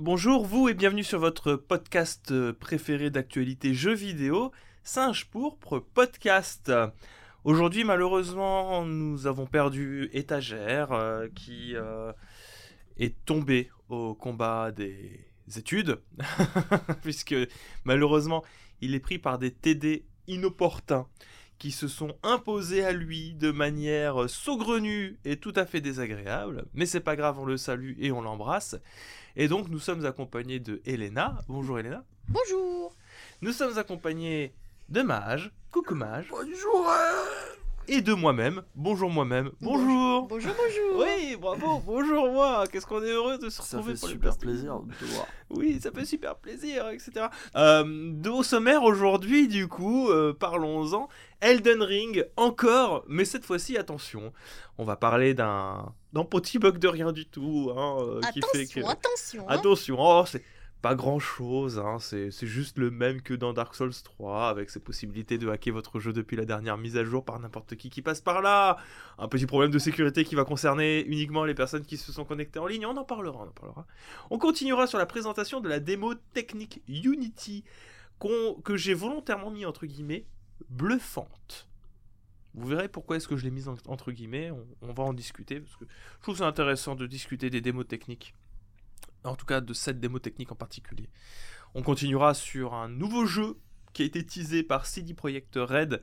Bonjour vous et bienvenue sur votre podcast euh, préféré d'actualité jeux vidéo, Singe pourpre podcast. Aujourd'hui malheureusement nous avons perdu Étagère euh, qui euh, est tombé au combat des études, puisque malheureusement il est pris par des TD inopportuns qui se sont imposés à lui de manière saugrenue et tout à fait désagréable. Mais c'est pas grave, on le salue et on l'embrasse. Et donc nous sommes accompagnés de Elena. Bonjour Elena. Bonjour. Nous sommes accompagnés de Mage. Coucou Mage. Bonjour. Et de moi-même. Bonjour moi-même. Bonjour. Bonjour, bonjour. Oui, bravo. Bonjour moi. Qu'est-ce qu'on est heureux de se Ça retrouver fait pour le super plaisir de te voir. Oui, ça fait super plaisir, etc. Euh, de au sommaire aujourd'hui, du coup, euh, parlons-en. Elden Ring, encore, mais cette fois-ci, attention, on va parler d'un d'un petit bug de rien du tout, hein, euh, qui fait que... Attention, attention. hein. Attention, oh, c'est pas grand chose, hein, c'est c'est juste le même que dans Dark Souls 3, avec ses possibilités de hacker votre jeu depuis la dernière mise à jour par n'importe qui qui passe par là. Un petit problème de sécurité qui va concerner uniquement les personnes qui se sont connectées en ligne, on en parlera, on en parlera. On continuera sur la présentation de la démo technique Unity, que j'ai volontairement mis entre guillemets bluffante. Vous verrez pourquoi est-ce que je l'ai mise en- entre guillemets, on, on va en discuter, parce que je trouve ça intéressant de discuter des démos techniques en tout cas de cette démo technique en particulier. On continuera sur un nouveau jeu qui a été teasé par CD Projekt Red,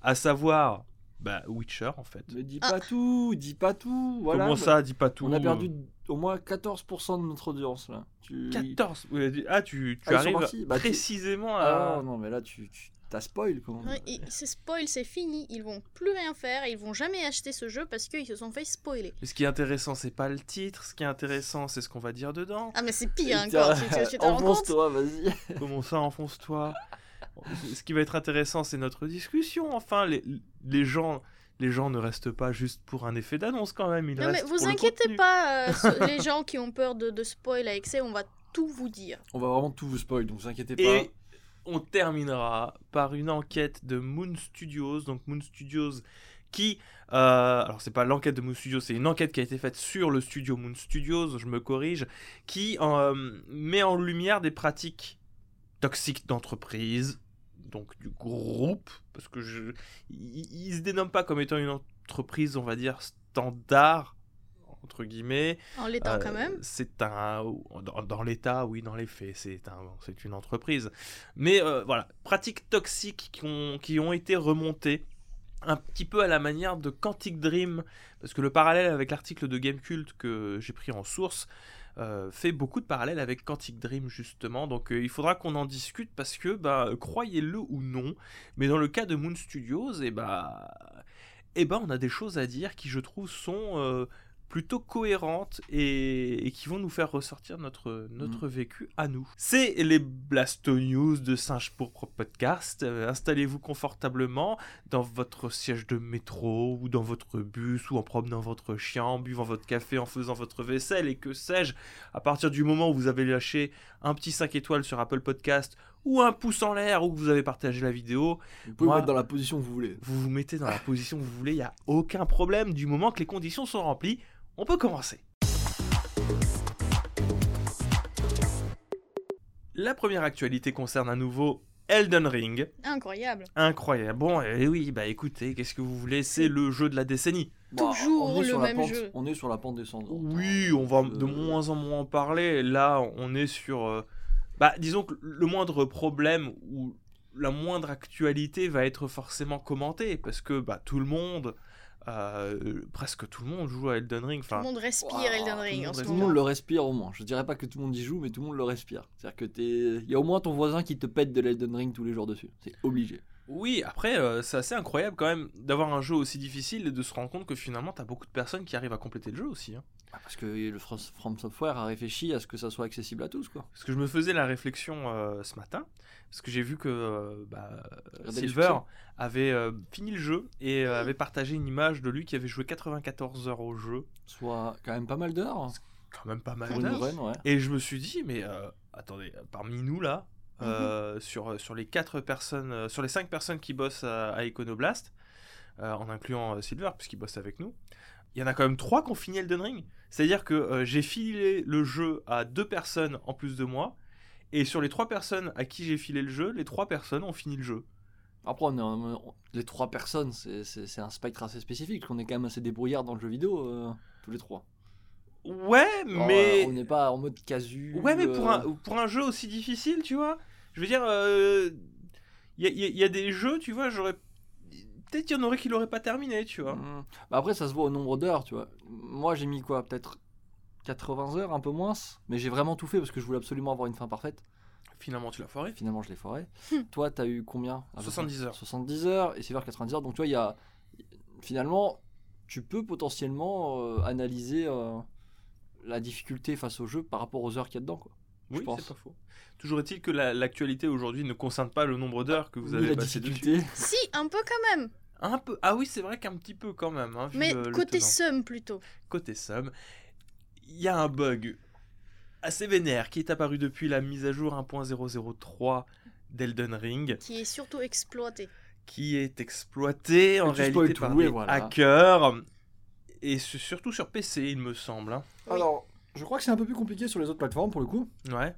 à savoir bah, Witcher en fait. Ne dis Ah. pas tout, dis pas tout. Voilà. Comment ça, dis pas tout On a perdu au moins 14% de notre audience là. Tu... 14 ouais, Ah, tu, tu Ah, arrives Bah, tu- précisément Ah à. non, mais là tu, tu t'as spoil comment Ouais, et c'est spoil, c'est fini. Ils vont plus rien faire. et Ils vont jamais acheter ce jeu parce qu'ils se sont fait spoiler. Mais ce qui est intéressant, c'est pas le titre, ce qui est intéressant, c'est ce qu'on va dire dedans. Ah, mais c'est pire Putain, encore. Tu, tu, Enfonce-toi, vas-y. Comment ça, enfonce-toi? Ce qui va être intéressant, c'est notre discussion. Enfin, les, les gens. Les gens ne restent pas juste pour un effet d'annonce quand même. Ils Non, mais vous le inquiétez pas, euh, les gens qui ont peur de, de spoil à excès, on va tout vous dire. On va vraiment tout vous spoil, donc vous inquiétez pas. On terminera par une enquête de Moon Studios. Donc Moon Studios qui... euh, alors c'est pas l'enquête de Moon Studios, c'est une enquête qui a été faite sur le studio Moon Studios, je me corrige, qui euh, met en lumière des pratiques toxiques d'entreprise, donc du groupe, parce que je... se dénomme pas comme étant une entreprise, on va dire, standard, entre guillemets, En l'état euh, quand même. C'est un dans, dans l'état, oui, dans les faits, c'est un, c'est une entreprise. Mais euh, voilà, pratiques toxiques qui ont, qui ont été remontées un petit peu à la manière de Quantic Dream, parce que le parallèle avec l'article de Gamecult que j'ai pris en source euh, fait beaucoup de parallèles avec Quantic Dream justement. Donc euh, il faudra qu'on en discute parce que, bah, croyez-le ou non, mais dans le cas de Moon Studios, et bah, et ben on a des choses à dire qui je trouve sont euh, plutôt cohérentes et, et qui vont nous faire ressortir notre, notre vécu à nous. C'est les Blasto News de Singe Pourpre Podcast. Euh, Installez-vous confortablement dans votre siège de métro ou dans votre bus ou en promenant votre chien, en buvant votre café, en faisant votre vaisselle et que sais-je. À partir du moment où vous avez lâché un petit 5 étoiles sur Apple Podcast ou un pouce en l'air ou que vous avez partagé la vidéo, Vous pouvez Moi- vous mettre dans la position que vous voulez. vous vous mettez dans la position que vous voulez, il n'y a aucun problème. Du moment que les conditions sont remplies, on peut commencer. La première actualité concerne à nouveau Elden Ring. Incroyable. Incroyable. Bon, et oui, bah écoutez, qu'est-ce que vous voulez C'est le jeu de la décennie. Toujours on est le sur la même pente- jeu. On est sur la pente descendante. Oui, on va Euh, de moins en moins en parler. Là, on est sur. euh, Bah, disons que le moindre problème ou la moindre actualité va être forcément commentée parce que bah, tout le monde, euh, presque tout le monde joue à Elden Ring. Tout le monde respire Elden tout Ring le monde Tout le monde le respire au moins. Je dirais pas que tout le monde y joue, mais tout le monde le respire. C'est-à-dire que t'es. Il y a au moins ton voisin qui te pète de l'Elden Ring tous les jours dessus. C'est obligé. Oui, après, euh, c'est assez incroyable quand même d'avoir un jeu aussi difficile et de se rendre compte que finalement, t'as beaucoup de personnes qui arrivent à compléter le jeu aussi. hein. Ah, Parce que le From Software a réfléchi à ce que ça soit accessible à tous, quoi. Parce que je me faisais la réflexion euh, ce matin, parce que j'ai vu que euh, bah, Silver avait fini le jeu et euh, avait partagé une image de lui qui avait joué 94 heures au jeu. Soit quand même pas mal d'heures. Quand même pas mal d'heures. ouais. Et je me suis dit, mais attendez, parmi nous là, euh, sur, sur les quatre personnes, euh, sur les cinq personnes qui bossent à, à Iconoblast, euh, en incluant euh, Silver puisqu'il bosse avec nous, il y en a quand même trois qui ont fini Elden Ring. C'est-à-dire que euh, j'ai filé le jeu à deux personnes en plus de moi. Et sur les trois personnes à qui j'ai filé le jeu, les trois personnes ont fini le jeu. Après, on est en- on- les trois personnes, c'est- un spectre assez spécifique, parce qu'on est quand même assez débrouillard dans le jeu vidéo, euh, tous les trois. Ouais, Alors, mais. euh, on n'est pas en mode casu. Ouais, mais pour euh, un, pour un jeu aussi difficile, tu vois. Je veux dire, euh, il y, a- il y a- il y a des jeux, tu vois, j'aurais. Peut-être qu'il y en aurait qui l'auraient pas terminé, tu vois. hmm. Bah après, ça se voit au nombre d'heures, tu vois. Moi, j'ai mis quoi Peut-être 80 heures, un peu moins. Mais j'ai vraiment tout fait parce que je voulais absolument avoir une fin parfaite. Finalement, tu l'as foiré. Finalement, je l'ai foré. Hmm. Toi, t'as eu combien à peu 70 près heures. 70 heures et Silver 90 heures. Donc, tu vois, il y a. Finalement, tu peux potentiellement euh, analyser euh, la difficulté face au jeu par rapport aux heures qu'il y a dedans, quoi. Je Oui, pense. c'est pas faux. Toujours est-il que la- l'actualité aujourd'hui ne concerne pas le nombre d'heures que vous avez la passé dessus. difficulté. Si, un peu quand même. Un peu. Ah oui, c'est vrai qu'un petit peu quand même. hein, Mais le- côté somme plutôt. côté somme, il y a un bug assez vénère qui est apparu depuis la mise à jour 1.003 d'Elden Ring, Qui est surtout exploité. qui est exploité en réalité tout, par des voilà. hackers, et su- surtout sur PC, il me semble. hein. Alors, je crois que c'est un peu plus compliqué sur les autres plateformes pour le coup. Ouais.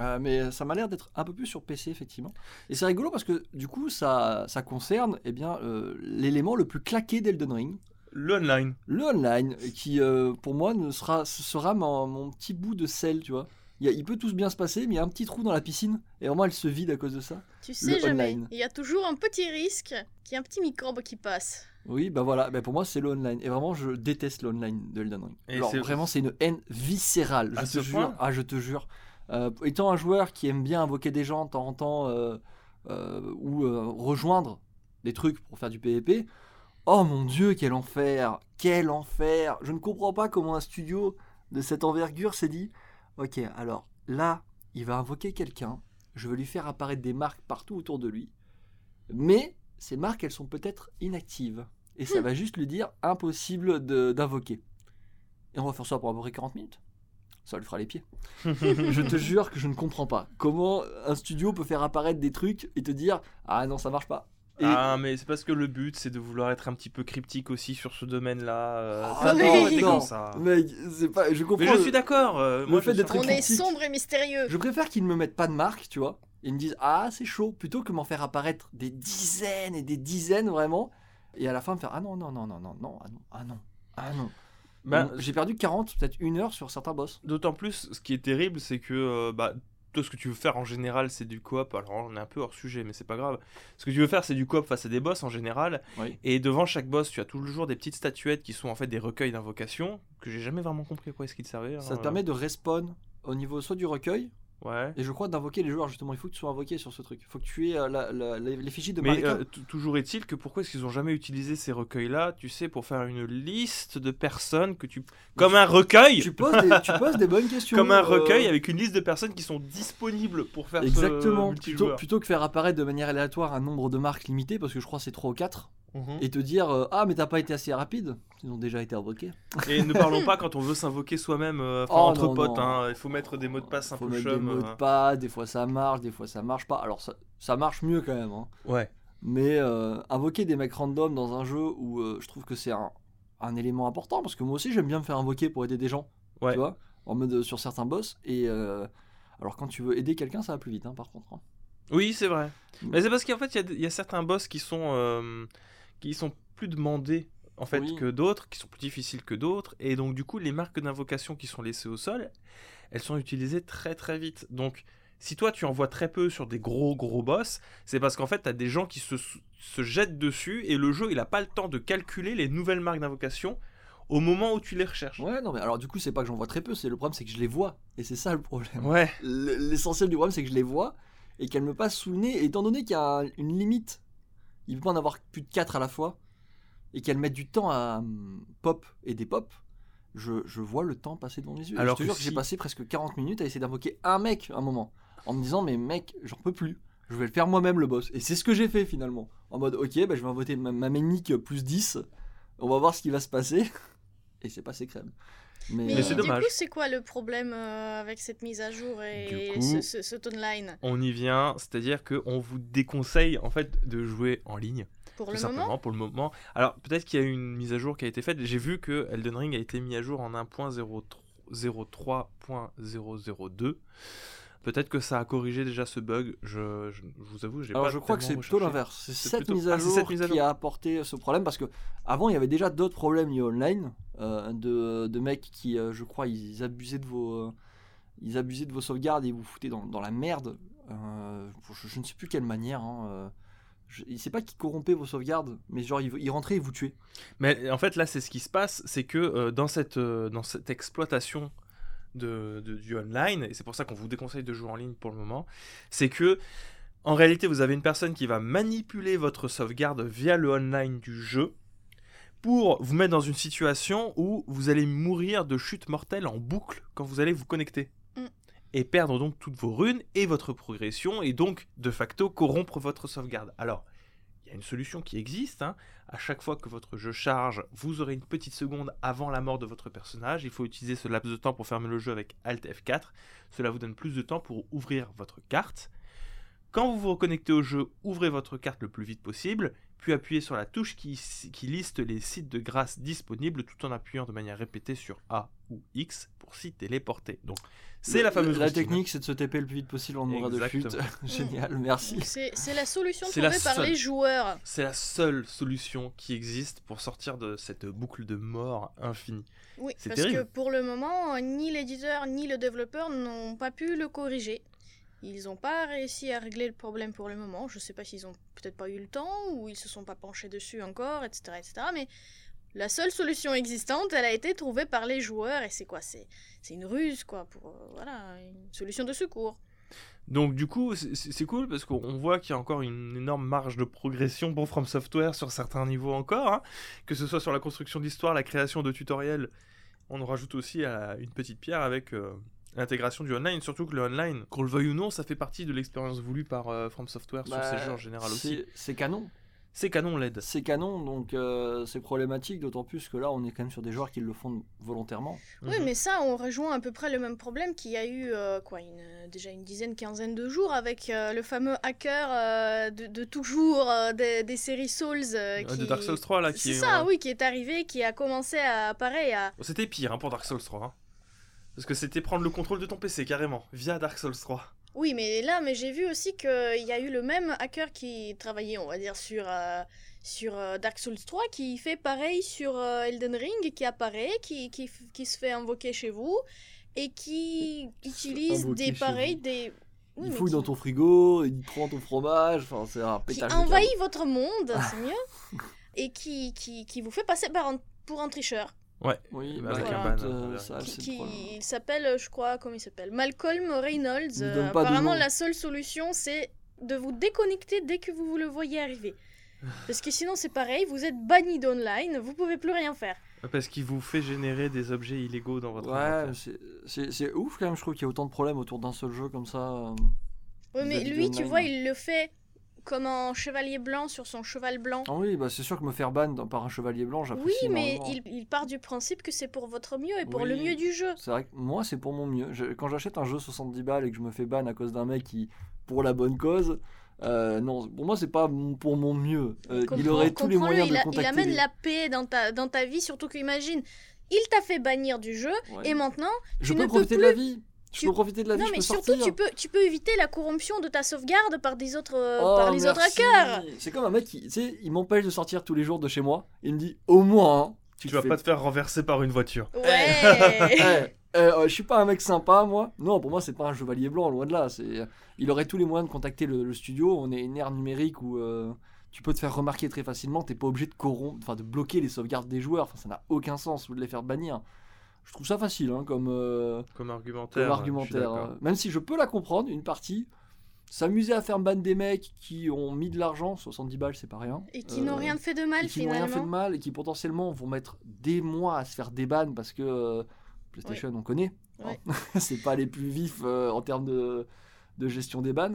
Euh, mais ça m'a l'air d'être un peu plus sur PC, effectivement. Et c'est rigolo parce que du coup, ça, ça concerne eh bien, euh, l'élément le plus claqué d'Elden Ring, Le online. le online, qui euh, pour moi ne sera, ce sera mon, mon petit bout de sel, tu vois. Il, a- il peut tout bien se passer, mais il y a un petit trou dans la piscine, et vraiment elle se vide à cause de ça. Tu sais jamais. Il y a toujours un petit risque qu'il y ait un petit microbe qui passe. Oui, bah voilà, bah pour moi c'est le online. Et vraiment, je déteste le online de Elden Ring. Et Alors vraiment, c'est une haine viscérale, je À te jure. Ah, je te jure. Euh, étant un joueur qui aime bien invoquer des gens de temps en temps euh, euh, ou euh, rejoindre des trucs pour faire du PvP, oh mon dieu, quel enfer Quel enfer Je ne comprends pas comment un studio de cette envergure s'est dit Ok, alors là, il va invoquer quelqu'un, je vais lui faire apparaître des marques partout autour de lui, mais ces marques, elles sont peut-être inactives. Et ça va juste lui dire impossible de- d'invoquer. Et on va faire ça pour à peu près 40 minutes. Ça lui fera les pieds. je te jure que je ne comprends pas. Comment un studio peut faire apparaître des trucs et te dire Ah non, ça marche pas. Et- Ah, mais c'est parce que le but, c'est de vouloir être un petit peu cryptique aussi sur ce domaine-là. euh, Ah, ça non, non. comme ça. Mec, c'est pas. Je comprends. Mais je suis d'accord. euh, le moi, fait d'être On est sombre et mystérieux. Je préfère qu'ils ne me mettent pas de marque, tu vois. Ils me disent Ah, c'est chaud. Plutôt que m'en faire apparaître des dizaines et des dizaines vraiment. Et à la fin me faire Ah non, non, non, non, non, non, ah non, ah non, ah non. Ben, J'ai perdu 40, peut-être une heure sur certains boss. D'autant plus, ce qui est terrible, c'est que euh, bah, toi, ce que tu veux faire en général, c'est du coop. Alors, on est un peu hors sujet, mais c'est pas grave. Ce que tu veux faire, c'est du coop face à des boss en général. Oui. Et devant chaque boss, tu as toujours des petites statuettes qui sont en fait des recueils d'invocations que j'ai jamais vraiment compris à quoi est-ce qu'ils servaient. Ça hein. te permet de respawn au niveau soit du recueil, Ouais. et je crois d'invoquer les joueurs justement. Il faut que tu sois invoqué sur ce truc. Il faut que tu aies euh, la- la- les, les fichiers de Mais Marika. euh, t- toujours est-il que pourquoi est-ce qu'ils ont jamais utilisé ces recueils-là, tu sais, pour faire une liste de personnes que tu. Comme un recueil tu, poses des, tu poses des bonnes questions. Comme un euh, recueil avec une liste de personnes qui sont disponibles pour faire ce Exactement. Plutôt, multijoueur. plutôt que faire apparaître de manière aléatoire un nombre de marques limité, parce que je crois que c'est 3 ou 4, Mhm. et te dire euh, Ah, mais t'as pas été assez rapide. Ils ont déjà été invoqués. Et ne parlons pas quand on veut s'invoquer soi-même euh, Oh, entre non, potes. non. hein. Il faut mettre des mots de passe un Faut peu mettre des mots euh. de passe, des fois ça marche, des fois ça marche pas. Alors ça, ça marche mieux quand même. hein. Ouais. Mais euh, invoquer des mecs random dans un jeu où euh, je trouve que c'est un, un élément important, parce que moi aussi j'aime bien me faire invoquer pour aider des gens. Ouais. Tu vois En mode euh, sur certains boss. Et euh, alors quand tu veux aider quelqu'un, ça va plus vite hein, par contre. hein. Oui, c'est vrai. Mm. Mais c'est parce qu'en fait, il y a- il y, a certains boss qui sont, euh, qui sont plus demandés en fait Oui. que d'autres, qui sont plus difficiles que d'autres. Et donc, du coup, les marques d'invocation qui sont laissées au sol, elles sont utilisées très très vite. Donc, si toi tu envoies très peu sur des gros gros boss, c'est parce qu'en fait, tu as des gens qui se, se jettent dessus et le jeu, il a pas le temps de calculer les nouvelles marques d'invocation au moment où tu les recherches. Ouais, non, mais alors du coup, c'est pas que j'en vois très peu, c'est le problème, c'est que je les vois. Et c'est ça le problème. Ouais. L'essentiel du problème, c'est que je les vois et qu'elles me passent sous le nez. Et étant donné qu'il y a un- une limite, il peut pas en avoir plus de 4 à la fois, et qu'elles mettent du temps à hum, pop et des pop, je, je vois le temps passer devant mes yeux. Alors je te que jure que j'ai passé presque 40 minutes à essayer d'invoquer un mec un moment, en me disant, mais mec, j'en peux plus. Je vais le faire moi-même le boss. Et c'est ce que j'ai fait finalement. En mode, ok, bah, je vais invoquer ma, ma ménique plus 10. On va voir ce qui va se passer. Et c'est passé crème. Mais, Mais, Mais c'est du dommage. coup, c'est quoi le problème euh, avec cette mise à jour et Du coup- ce, ce- cet online On y vient, c'est-à-dire qu'on vous déconseille en fait de jouer en ligne. Pour tout le simplement moment? pour le moment. Alors peut-être qu'il y a eu une mise à jour qui a été faite. J'ai vu que Elden Ring a été mis à jour en 1.03.002. Peut-être que ça a corrigé déjà ce bug. Je, je- je vous avoue, j'ai pas je crois que c'est plutôt l'inverse. C'est C'est cette plutôt- mise à Ah, c'est jour cette mise à qui a apporté ce problème parce que avant il y avait déjà d'autres problèmes liés online euh, de, de mecs qui, euh, je crois, ils abusaient de vos, euh, ils abusaient de vos sauvegardes et vous foutaient dans, dans la merde. Euh, je, je ne sais plus quelle manière. Hein, euh, sait pas qui corrompait vos sauvegardes, mais genre ils, rentraient et vous tuaient. Mais en fait, là, c'est ce qui se passe, c'est que euh, dans, cette, euh, dans cette exploitation de, de- du online, et c'est pour ça qu'on vous déconseille de jouer en ligne pour le moment, c'est que en réalité, vous avez une personne qui va manipuler votre sauvegarde via le online du jeu pour vous mettre dans une situation où vous allez mourir de chute mortelle en boucle quand vous allez vous connecter. Mm. Et perdre donc toutes vos runes et votre progression, et donc de facto corrompre votre sauvegarde. Alors, il y a une solution qui existe, hein, à chaque fois que votre jeu charge, vous aurez une petite seconde avant la mort de votre personnage. Il faut utiliser ce laps de temps pour fermer le jeu avec Alt F4. Cela vous donne plus de temps pour ouvrir votre carte. Quand vous vous reconnectez au jeu, ouvrez votre carte le plus vite possible, puis appuyez sur la touche qui, qui liste les sites de grâce disponibles tout en appuyant de manière répétée sur A ou X pour s'y téléporter. Donc, c'est la fameuse La routine. technique, c'est de se taper le plus vite possible en mourir de chute. Génial, merci. C'est la solution trouvée par seule. les joueurs. C'est la seule solution qui existe pour sortir de cette boucle de mort infinie. Oui, C'est parce terrible. que pour le moment, ni l'éditeur ni le développeur n'ont pas pu le corriger. Ils n'ont pas réussi à régler le problème pour le moment. Je sais pas s'ils ont peut-être pas eu le temps ou ils se sont pas penchés dessus encore, etc., etc. Mais la seule solution existante, elle a été trouvée par les joueurs et c'est quoi? C'est une ruse quoi pour euh, voilà une solution de secours. Donc du coup, c'est- cool parce qu'on voit qu'il y a encore une énorme marge de progression pour From Software sur certains niveaux encore, hein. que ce soit sur la construction d'histoire, la création de tutoriels. On en rajoute aussi une petite pierre avec euh, l'intégration du online, surtout que le online, qu'on le veuille ou non, ça fait partie de l'expérience voulue par euh, From Software sur Bah, ces jeux en général aussi. c'est- C'est canon. C'est canon LED. C'est canon, donc euh, c'est problématique, d'autant plus que là, on est quand même sur des joueurs qui le font volontairement. Oui, Mhm. mais ça, on rejoint à peu près le même problème qu'il y a eu euh, quoi, une, déjà une dizaine, quinzaine de jours avec euh, le fameux hacker euh, de, de toujours euh, des, des séries Souls. euh, qui... De Dark Souls 3 là, qui C'est est, ça, euh, oui, qui est arrivé, qui a commencé à, pareil, à... C'était pire hein, pour Dark Souls 3. hein. Parce que c'était prendre le contrôle de ton PC carrément, via Dark Souls 3. Oui, mais là, mais j'ai vu aussi qu'il y a eu le même hacker qui travaillait, on va dire, sur, euh, sur euh, Dark Souls 3, qui fait pareil sur euh, Elden Ring, qui apparaît, qui, qui, qui se fait invoquer chez vous, et qui utilise des pareils, des... Oui, il fouille qui- dans ton frigo, il prend ton fromage, enfin c'est un qui pétage câble. envahit votre monde, c'est mieux, et qui, qui, qui vous fait passer par un- pour un tricheur. Oui, Bah, bah, avec un ban, euh, ça, qui, il s'appelle, je crois, comment il s'appelle? Malcolm Reynolds. Euh, apparemment, la seule solution, c'est de vous déconnecter dès que vous le voyez arriver. Parce que sinon, c'est pareil, vous êtes banni d'online, vous pouvez plus rien faire. Parce qu'il vous fait générer des objets illégaux dans votre Ouais, c'est- ouf quand même, je trouve qu'il y a autant de problèmes autour d'un seul jeu comme ça. euh. Oui, mais lui, tu vois, il le fait comme un chevalier blanc sur son cheval blanc. Ah oui, bah c'est sûr que me faire ban par un chevalier blanc, Oui, j'apprécie mais énormément. il, il part du principe que c'est pour votre mieux et pour le Oui. mieux du jeu. C'est vrai que moi, c'est pour mon mieux. Je- quand j'achète un jeu 70 balles et que je me fais ban à cause d'un mec qui, pour la bonne cause, euh, non, pour moi, c'est pas pour mon mieux. Euh, il aurait tous les moyens il, de contacter. il amène les- la paix dans ta, dans ta vie, surtout qu'imagine, il t'a fait bannir du jeu, Ouais. et maintenant, Je tu peux ne peux profiter de la vie. Je Tu- peux profiter de la vie, non je mais peux surtout sortir. tu peux, tu peux éviter la corruption de ta sauvegarde par, des autres, euh, Oh, par les autres merci. hackers. C'est comme un mec qui, tu sais, il m'empêche de sortir tous les jours de chez moi. Il me dit, au moins, hein, Tu vas fais- pas te faire renverser par une voiture. Ouais. Eh, eh, euh, je suis pas un mec sympa, moi. Non, pour moi, c'est pas un chevalier blanc, loin de là. C'est, il aurait tous les moyens de contacter le, le studio. On est une ère numérique où euh, tu peux te faire remarquer très facilement. T'es pas obligé de corrompre, enfin de bloquer les sauvegardes des joueurs. Enfin, ça n'a aucun sens ou de les faire bannir. Je trouve ça facile, hein, comme, euh, Comme argumentaire. comme hein. Même si je peux la comprendre, une partie. S'amuser à faire ban des mecs qui ont mis de l'argent, 70 balles, c'est pas rien. Et qui Euh, n'ont rien fait de mal et qui n'ont rien fait de finalement. mal et qui potentiellement vont mettre des mois à se faire déban parce que euh, PlayStation on connaît. Ouais. hein. c'est pas les plus vifs euh, en termes de, de gestion des bans.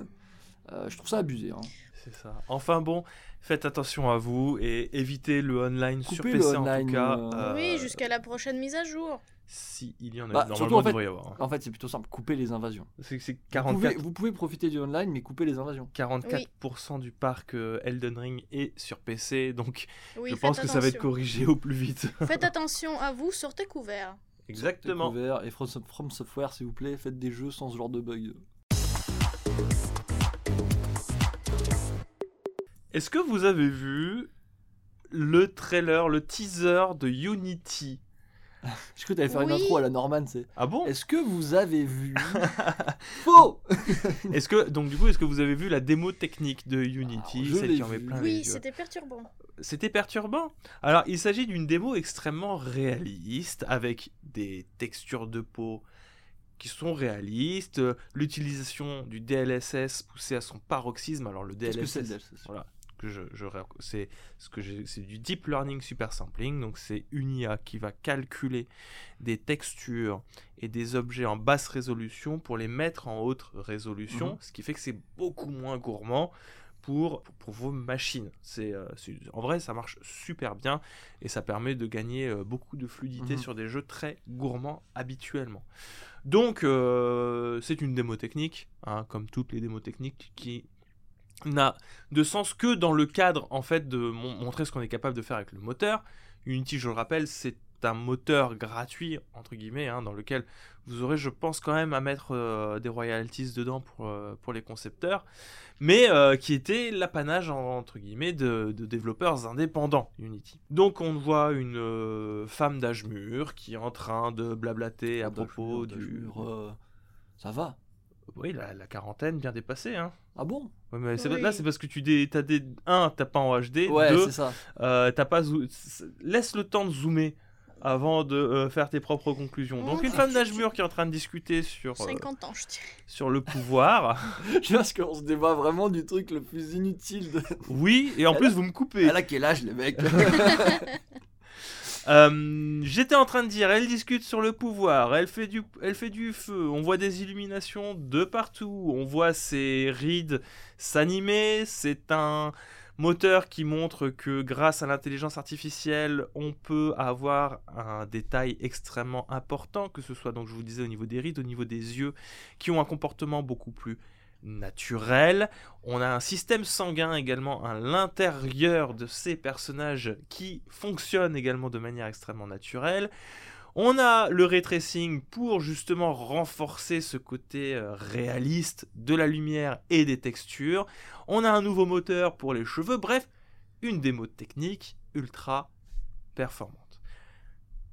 Euh, je trouve ça abusé. hein. C'est ça. Enfin bon, faites attention à vous et évitez le online sur Coupez le PC en tout cas. euh, Oui, jusqu'à la prochaine mise à jour. Si il y en a, Bah, normalement surtout, en il devrait y avoir. hein. En fait, c'est plutôt simple. Couper les invasions. C'est c'est Vous 44, pouvez, vous pouvez profiter du online, mais couper les invasions. 44% du parc euh, Elden Ring est sur PC, donc Oui, je faites pense que ça va être attention. corrigé au plus vite. Faites attention à vous, sortez couvert. Exactement. Découvert. Et From, From Software, s'il vous plaît, faites des jeux sans ce genre de bug. Est-ce que vous avez vu le trailer, le teaser de Unity Je crois que t'allais faire une Oui. intro à la Norman, c'est. Ah bon? Est-ce que vous avez vu Faux Est-ce que donc du coup est-ce que vous avez vu la démo technique de Unity, Alors, je celle l'ai qui en met vue. plein les Oui, yeux? c'était perturbant. C'était perturbant? Alors, il s'agit d'une démo extrêmement réaliste, avec des textures de peau qui sont réalistes, l'utilisation du DLSS poussé à son paroxysme. Alors, le Qu'est-ce que c'est DLSS, le DLSS voilà, que je, je ré- c'est ce que c'est du deep learning super sampling. Donc, c'est une IA qui va calculer des textures et des objets en basse résolution pour les mettre en haute résolution, Mhm. ce qui fait que c'est beaucoup moins gourmand pour, pour vos machines. C'est, euh, en vrai, ça marche super bien et ça permet de gagner euh, beaucoup de fluidité Mhm. sur des jeux très gourmands habituellement. Donc, euh, c'est une démo technique, hein, comme toutes les démos techniques, qui n'a de sens que dans le cadre en fait de mon- montrer ce qu'on est capable de faire avec le moteur. Unity, je le rappelle, c'est un moteur gratuit entre guillemets hein, dans lequel vous aurez, je pense, quand même à mettre euh, des royalties dedans pour, euh, pour les concepteurs, mais euh, qui était l'apanage en- entre guillemets de, de développeurs indépendants Unity. Donc on voit une femme d'âge mûr qui est en train de blablater à propos mûr, du, Ça va. Oui la, la quarantaine bien dépassée hein. Ah bon? Ouais, mais c'est- Oui. là c'est parce que tu dé, t'as des un t'as pas en HD, Ouais, deux c'est ça. euh, t'as pas laisse le temps de zoomer avant de euh, faire tes propres conclusions. Donc une femme d'âge mûr qui est en train de discuter sur euh, 50 ans, je dirais. sur le pouvoir. Je pense qu'on se débat vraiment du truc le plus inutile. De... oui, et en Elle plus vous me coupez. Elle a quel âge, les mecs? Euh, J'étais en train de dire, elle discute sur le pouvoir, elle fait, du, elle fait du feu, on voit des illuminations de partout, on voit ses rides s'animer, c'est un moteur qui montre que grâce à l'intelligence artificielle, on peut avoir un détail extrêmement important, que ce soit donc je vous disais au niveau des rides, au niveau des yeux, qui ont un comportement beaucoup plus naturel. On a un système sanguin également à l'intérieur de ces personnages qui fonctionne également de manière extrêmement naturelle. On a le ray tracing pour justement renforcer ce côté euh, réaliste de la lumière et des textures. On a un nouveau moteur pour les cheveux. Bref, une démo technique ultra performante.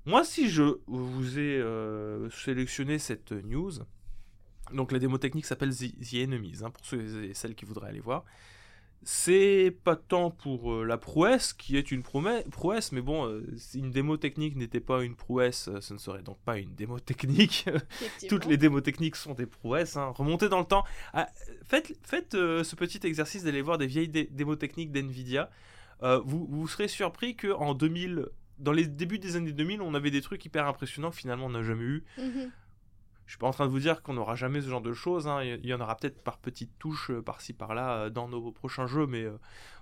Moi, si je vous ai euh, sélectionné cette news, donc la démo technique s'appelle The, The Enemies, hein, pour ceux et celles qui voudraient aller voir. C'est pas tant pour euh, la prouesse, qui est une prouesse, mais bon, euh, si une démo technique n'était pas une prouesse, euh, ce ne serait donc pas une démo technique. Toutes les démos techniques sont des prouesses. hein. Remontez dans le temps. Ah, faites faites ce petit exercice d'aller voir des vieilles dé- démos techniques d'NVIDIA. Vous, vous serez surpris qu'en 2000, dans les débuts des années 2000, on avait des trucs hyper impressionnants finalement on n'a jamais eu. Mhm. Je suis pas en train de vous dire qu'on n'aura jamais ce genre de choses. hein. Il y en aura peut-être par petites touches, euh, par-ci par-là, euh, dans nos prochains jeux, mais euh,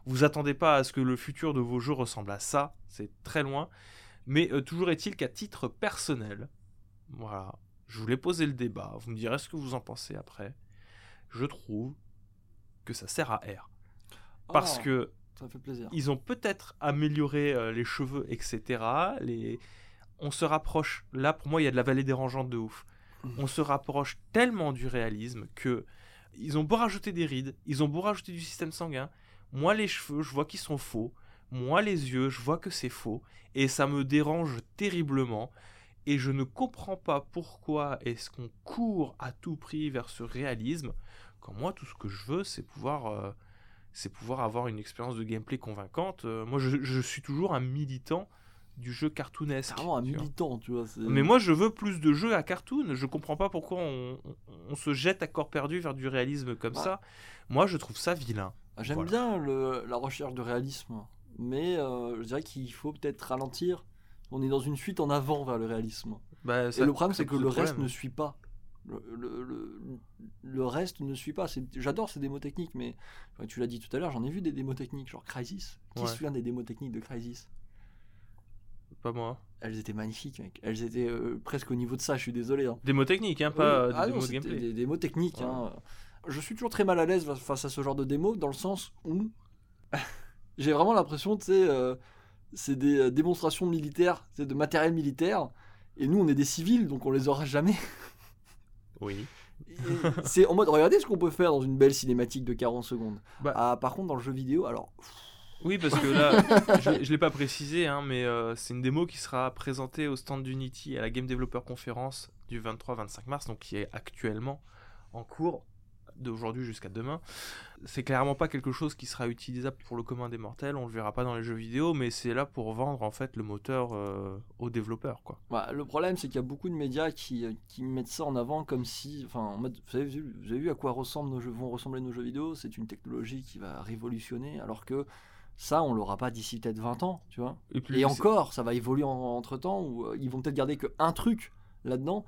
vous attendez pas à ce que le futur de vos jeux ressemble à ça. C'est très loin. Mais euh, toujours est-il qu'à titre personnel, voilà, je voulais poser le débat. Vous me direz ce que vous en pensez après. Je trouve que ça sert à R. Parce Oh, que Ça fait plaisir. ils ont peut-être amélioré euh, les cheveux, etc. Les... On se rapproche. Là, pour moi, il y a de la vallée dérangeante de ouf. On se rapproche tellement du réalisme que ils ont beau rajouter des rides, ils ont beau rajouter du système sanguin. Moi, les cheveux, je vois qu'ils sont faux. Moi, les yeux, je vois que c'est faux. Et ça me dérange terriblement. Et je ne comprends pas pourquoi est-ce qu'on court à tout prix vers ce réalisme quand moi, tout ce que je veux, c'est pouvoir, euh, c'est pouvoir avoir une expérience de gameplay convaincante. Euh, moi, je suis toujours un militant du jeu cartoonesque. C'est vraiment un militant, tu vois. Mais moi, je veux plus de jeux à cartoon. Je comprends pas pourquoi on, se jette à corps perdu vers du réalisme comme Ouais. ça. Moi, je trouve ça vilain. Ah, J'aime Voilà. bien le- la recherche de réalisme, mais euh, je dirais qu'il faut peut-être ralentir. On est dans une fuite en avant vers le réalisme. Bah, Et le problème, c'est que le problème. reste ne suit pas. Le, le- le- le le reste ne suit pas. J'adore ces démos techniques, mais tu l'as dit tout à l'heure, j'en ai vu des démos techniques, genre Crysis. Qui Ouais. se souvient des démos techniques de Crysis Pas moi. Elles étaient magnifiques, mec. Elles étaient euh, presque au niveau de ça, je suis désolé. hein. Des mots techniques, hein, pas Oui. Ah des non, démos de c'était gameplay. Des, des mots techniques. hein. Je suis toujours très mal à l'aise face à ce genre de démos, dans le sens où j'ai vraiment l'impression, tu sais, euh, c'est des euh, démonstrations militaires, c'est de matériel militaire, et nous on est des civils, donc on les aura jamais. Oui. C'est en mode, regardez ce qu'on peut faire dans une belle cinématique de 40 secondes. Bah. Ah, par contre, dans le jeu vidéo, alors, Oui, parce que là, je ne l'ai pas précisé, hein, mais euh, c'est une démo qui sera présentée au stand d'Unity à la Game Developer Conference du 23-25 mars, donc qui est actuellement en cours d'aujourd'hui jusqu'à demain. C'est clairement pas quelque chose qui sera utilisable pour le commun des mortels, on le verra pas dans les jeux vidéo, mais c'est là pour vendre en fait le moteur euh, aux développeurs, quoi. Voilà, le problème, c'est qu'il y a beaucoup de médias qui, euh, qui mettent ça en avant comme si. Enfin, en mode, vous, avez vu, vous avez vu à quoi ressemblent nos jeux, vont ressembler nos jeux vidéo C'est une technologie qui va révolutionner, alors que ça, on l'aura pas d'ici peut-être 20 ans, tu vois. Et, puis, Et c'est- encore, ça va évoluer en- entre temps, où euh, ils vont peut-être garder que un truc là-dedans.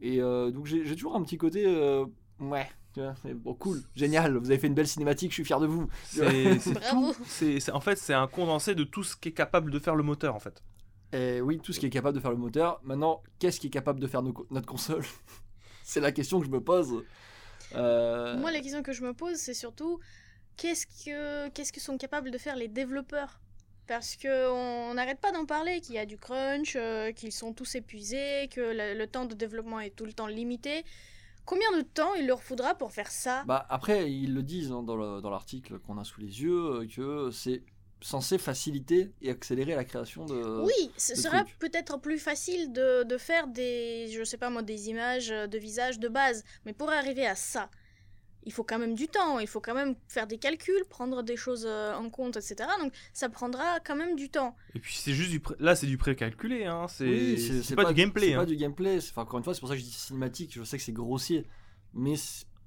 Et euh, donc, j'ai toujours un petit côté. euh, ouais, tu vois, c'est bon, cool, génial, vous avez fait une belle cinématique, je suis fier de vous. c'est en fait, c'est un condensé de tout ce qui est capable de faire le moteur, en fait. Et oui, tout ce qui est capable de faire le moteur. Maintenant, qu'est-ce qui est capable de faire nos notre console? C'est la question que je me pose. Euh, Moi, la question que je me pose, c'est surtout qu'est-ce que qu'est-ce que sont capables de faire les développeurs? Parce que on n'arrête pas d'en parler, qu'il y a du crunch, euh, qu'ils sont tous épuisés, que le, le temps de développement est tout le temps limité. Combien de temps il leur faudra pour faire ça? Bah, après, ils le disent hein, dans le- dans l'article qu'on a sous les yeux, euh, que c'est censé faciliter et accélérer la création de... Oui, ce le sera peut-être plus facile de, de faire des, je sais pas moi, des images euh, de visage de base, mais pour arriver à ça, il faut quand même du temps, il faut quand même faire des calculs, prendre des choses euh, en compte, etc. Donc ça prendra quand même du temps. Et puis c'est juste du pré- là c'est du précalculé hein, c'est Oui, pas, du gameplay C'est hein. pas du gameplay. Enfin, encore une fois, c'est pour ça que je dis cinématique. Je sais que c'est grossier, mais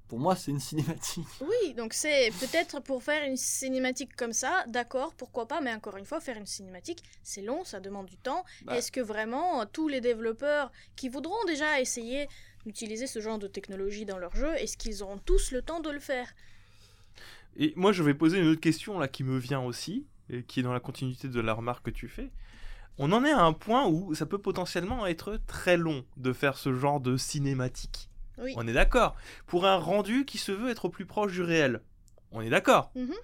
pour moi, c'est une cinématique. Oui, donc c'est peut-être pour faire une cinématique comme ça, d'accord, pourquoi pas, mais encore une fois, faire une cinématique, c'est long, ça demande du temps. Bah. Est-ce que vraiment euh, tous les développeurs qui voudront déjà essayer d'utiliser ce genre de technologie dans leur jeu, est-ce qu'ils auront tous le temps de le faire? Et moi, je vais poser une autre question là qui me vient aussi, et qui est dans la continuité de la remarque que tu fais. On en est à un point où ça peut potentiellement être très long de faire ce genre de cinématique. Oui. On est d'accord. Pour un rendu qui se veut être au plus proche du réel. On est d'accord. Mhm.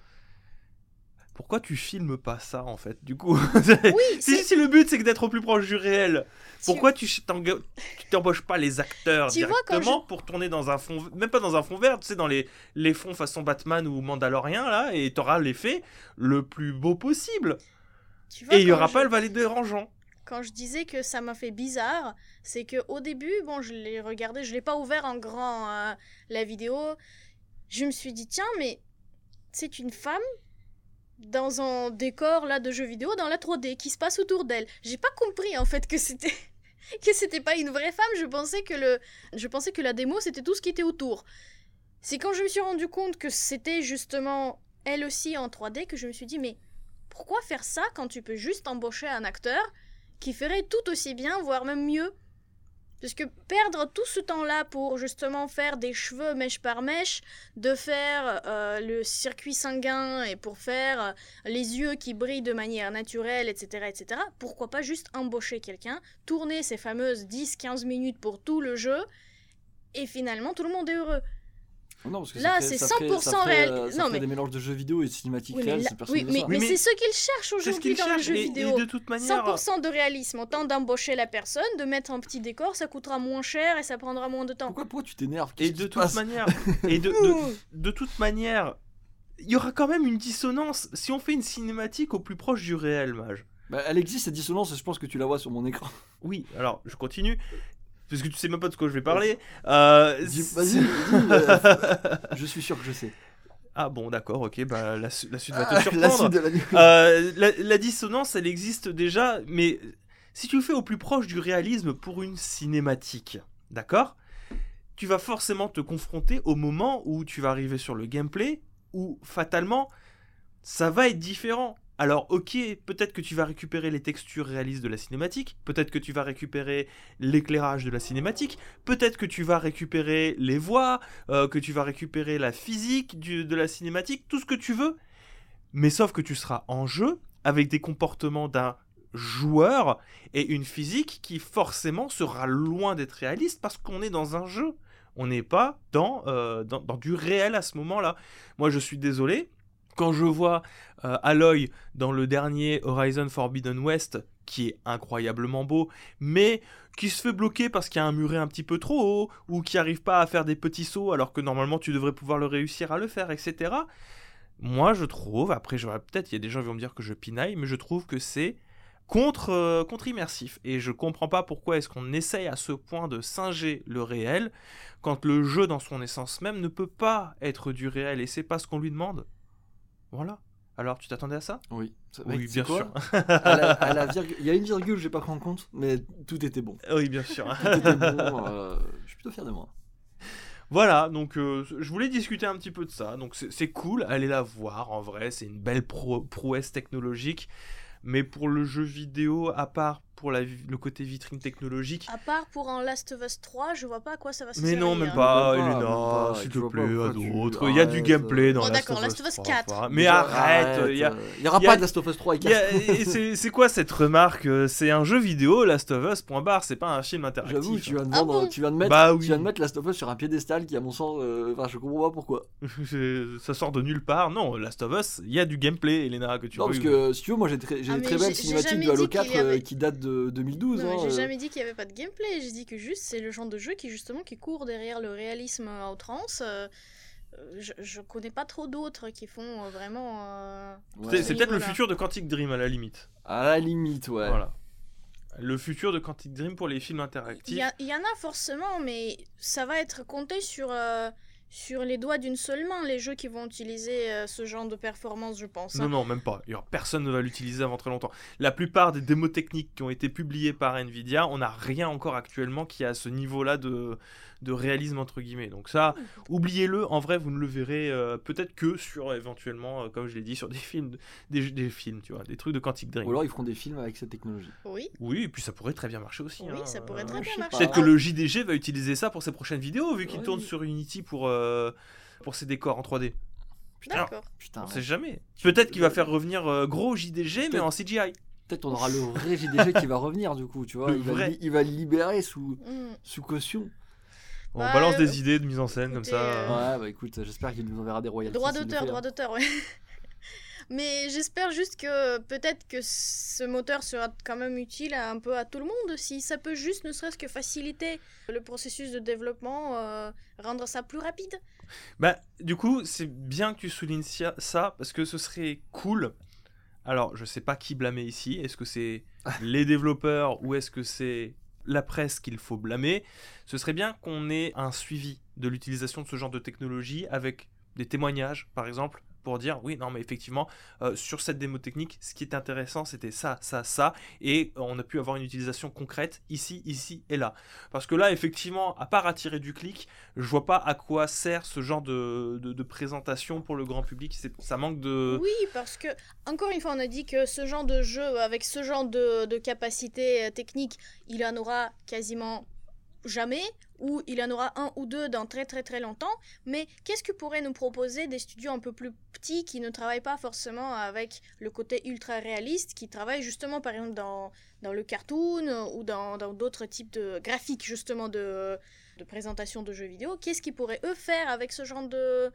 Pourquoi tu filmes pas ça en fait Du coup, Oui, si, le but c'est que d'être au plus proche du réel, pourquoi tu t'embauches pas les acteurs Tu vois, quand directement pour tourner dans un fond, même pas dans un fond vert, tu sais, dans les, les fonds façon Batman ou Mandalorien là, et t'auras l'effet le plus beau possible. tu vois, Et il y aura je- pas le valet dérangeant. Quand je disais que ça m'a fait bizarre, c'est que au début, bon, je l'ai regardé, je l'ai pas ouvert en grand euh, la vidéo. Je me suis dit tiens, mais c'est une femme dans un décor là de jeu vidéo dans la 3D qui se passe autour d'elle. J'ai pas compris en fait que c'était que c'était pas une vraie femme. Je pensais que le je pensais que la démo c'était tout ce qui était autour. C'est quand je me suis rendu compte que c'était justement elle aussi en 3D que je me suis dit mais pourquoi faire ça quand tu peux juste embaucher un acteur qui ferait tout aussi bien, voire même mieux? Parce que perdre tout ce temps-là pour justement faire des cheveux mèche par mèche, de faire euh, le circuit sanguin et pour faire euh, les yeux qui brillent de manière naturelle, etc., etc., pourquoi pas juste embaucher quelqu'un, tourner ces fameuses 10-15 minutes pour tout le jeu, et finalement tout le monde est heureux. Non, parce que Là, c'est ça ferait- 100% ça ferait, réel. euh, Ça Non, mais- des mélanges de jeux vidéo et de cinématiques Oui, mais, réelles, oui, mais, mais Oui, mais- c'est ce qu'ils cherchent aujourd'hui dans le jeu Et, vidéo. et de toute manière, 100% de réalisme. Autant d'embaucher la personne, de mettre un petit décor, ça coûtera moins cher et ça prendra moins de temps. Pourquoi, pourquoi tu t'énerves? Et de toute manière, et de, de, de toute manière, il y aura quand même une dissonance si on fait une cinématique au plus proche du réel, mage. Bah, Elle existe cette dissonance et je pense que tu la vois sur mon écran. Oui, alors je continue. Parce que tu sais même pas de quoi je vais parler. Euh, Vas-y, euh, je suis sûr que je sais. Ah bon, d'accord, ok, bah la, su- la suite va te Ah, surprendre. la suite de la news. Euh, la, la dissonance, elle existe déjà, mais si tu le fais au plus proche du réalisme pour une cinématique, d'accord Tu vas forcément te confronter au moment où tu vas arriver sur le gameplay, où fatalement, ça va être différent. Alors ok, peut-être que tu vas récupérer les textures réalistes de la cinématique, peut-être que tu vas récupérer l'éclairage de la cinématique, peut-être que tu vas récupérer les voix, euh, que tu vas récupérer la physique de la cinématique, tout ce que tu veux. Mais sauf que tu seras en jeu avec des comportements d'un joueur et une physique qui forcément sera loin d'être réaliste parce qu'on est dans un jeu. On n'est pas dans, euh, dans du réel à ce moment-là. Moi, je suis désolé. Quand je vois euh, Aloy dans le dernier Horizon Forbidden West, qui est incroyablement beau, mais qui se fait bloquer parce qu'il y a un muret un petit peu trop haut, ou qui n'arrive pas à faire des petits sauts alors que normalement tu devrais pouvoir le réussir à le faire, etc. Moi, je trouve, après, peut-être, il y a des gens qui vont me dire que je pinaille, mais je trouve que c'est contre, euh, contre immersif. Et je comprends pas pourquoi est-ce qu'on essaye à ce point de singer le réel quand le jeu dans son essence même ne peut pas être du réel et c'est pas ce qu'on lui demande. Voilà. Alors, tu t'attendais à ça? Oui, Ça- Oui, bien quoi sûr. À la- à la virgule- Il y a une virgule, j'ai pas pris en compte, mais tout était bon. oui, bien sûr. Tout était bon. euh, je suis plutôt fier de moi. Voilà, donc euh, je voulais discuter un petit peu de ça. Donc c'est c'est cool, allez la voir en vrai, c'est une belle pro- prouesse technologique. Mais pour le jeu vidéo, à part pour la vi- le côté vitrine technologique, À part pour un Last of Us 3, je vois pas à quoi ça va se mais servir. non, même pas, Elena, s'il te plaît, à d'autres. Il y a du gameplay dans Bon, Last d'accord, of Us Last of Us 3, 4. voilà. Mais arrête, il y a, euh, il y aura y a- pas de Last of Us 3 et il y 4. a- et c'est quoi cette remarque euh, C'est un jeu vidéo, Last of Us, point barre, c'est pas un film interactif. J'avoue, tu viens de Ah vendre, bon tu viens de mettre, Bah oui. tu viens de mettre Last of Us sur un piédestal qui, à mon sens, euh, enfin, je comprends pas pourquoi. Ça sort de nulle part. Non, Last of Us, il y a du gameplay, Elena, que tu non, parce que si tu veux, moi j'ai Ah, mais très j'ai cinématiques jamais de Halo dit qu'il 4 y avait- euh, qui datent de 2012. Non, mais hein, j'ai euh. jamais dit qu'il y avait pas de gameplay, j'ai dit que juste c'est le genre de jeu qui justement qui court derrière le réalisme à outrance. euh, euh, je, je connais pas trop d'autres qui font euh, vraiment. euh, Ouais. C'est peut-être le futur de Quantic Dream à la limite. À la limite, ouais. Voilà. Le futur de Quantic Dream pour les films Il interactifs. y, il y en a forcément, mais ça va être compté sur, euh, sur les doigts d'une seule main, les jeux qui vont utiliser euh, ce genre de performance, je pense. hein. Non, non, même pas. Personne ne va l'utiliser avant très longtemps. La plupart des démos techniques qui ont été publiées par Nvidia, on n'a rien encore actuellement qui a ce niveau-là de, de réalisme, entre guillemets. Donc ça, oubliez-le. En vrai, vous ne le verrez euh, peut-être que sur, éventuellement, euh, comme je l'ai dit, sur des films, des, des films, tu vois, des trucs de Quantic Dream. Ou alors ils feront des films avec cette technologie. Oui, Oui, et puis ça pourrait très bien marcher aussi. oui, hein. ça pourrait Euh, très bien marcher. Peut-être que le JDG va utiliser ça pour ses prochaines vidéos, vu qu'il Oui. tourne sur Unity pour, euh, pour ses décors en 3D. Putain, D'accord. Putain, on sait jamais. Peut-être qu'il va faire revenir euh, gros JDG, mais en CGI. peut-être on aura le vrai JDG qui va revenir du coup, tu vois. Il va, il va le libérer sous, Hmm. sous caution. On Bah, balance euh, des idées de mise en scène comme ça. euh, Ouais, bah écoute, j'espère qu'il nous enverra des royalties. Droit d'auteur, droit hein. d'auteur, ouais. Mais j'espère juste que peut-être que ce moteur sera quand même utile à un peu à tout le monde. Si ça peut juste, ne serait-ce que faciliter le processus de développement, euh, rendre ça plus rapide. Bah, du coup, c'est bien que tu soulignes ça parce que ce serait cool. Alors, je sais pas qui blâmer ici. Est-ce que c'est les développeurs ou est-ce que c'est la presse qu'il faut blâmer Ce serait bien qu'on ait un suivi de l'utilisation de ce genre de technologie avec des témoignages, par exemple, dire oui, non, mais effectivement, euh, sur cette démo technique, ce qui est intéressant, c'était ça, ça, ça, et on a pu avoir une utilisation concrète ici, ici et là. Parce que là, effectivement, à part attirer du clic, je vois pas à quoi sert ce genre de, présentation pour le grand public. Ça manque de. Oui, parce que, encore une fois, on a dit que ce genre de jeu, avec ce genre de, de capacité euh, technique, il en aura quasiment jamais, ou il en aura un ou deux dans très très très longtemps. Mais qu'est-ce que pourraient nous proposer des studios un peu plus petits qui ne travaillent pas forcément avec le côté ultra réaliste, qui travaillent justement par exemple dans, dans le cartoon euh, ou dans d'autres types de graphiques justement de, de présentation de jeux vidéo? Qu'est-ce qu'ils pourraient eux faire avec ce genre de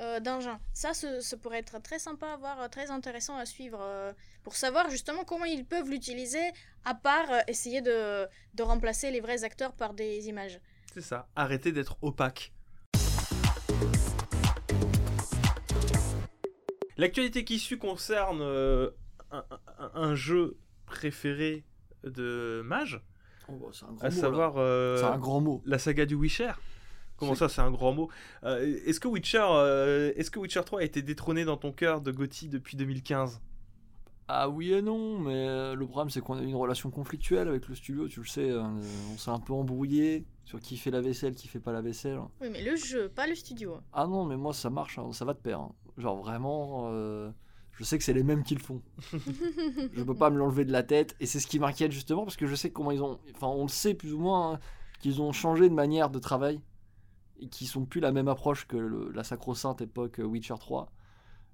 euh, d'engin. Ça, ce, ce pourrait être très sympa à voir, très intéressant à suivre, euh, pour savoir justement comment ils peuvent l'utiliser, à part euh, essayer de, de remplacer les vrais acteurs par des images. C'est ça. Arrêtez d'être opaque. L'actualité qui suit concerne euh, un, un- un jeu préféré de Mage, Oh, bah, c'est un grand à mot, là. savoir euh, C'est un grand mot. la saga du Witcher. Comment ça, c'est un grand mot Euh, Est-ce que Witcher, euh, est-ce que Witcher 3 a été détrôné dans ton cœur de Gotti depuis 2015 Ah oui et non, mais euh, le problème c'est qu'on a eu une relation conflictuelle avec le studio, tu le sais, euh, on s'est un peu embrouillé sur qui fait la vaisselle, qui fait pas la vaisselle. Oui, mais le jeu, pas le studio. Ah non, mais moi ça marche, hein, ça va de pair. hein. Genre vraiment, euh, Je sais que c'est les mêmes qui le font. je peux pas me l'enlever de la tête. Et c'est ce qui m'inquiète justement parce que je sais comment ils ont. Enfin, on le sait plus ou moins hein, qu'ils ont changé de manière de travail et qui sont plus la même approche que le- la sacro-sainte époque euh, Witcher 3.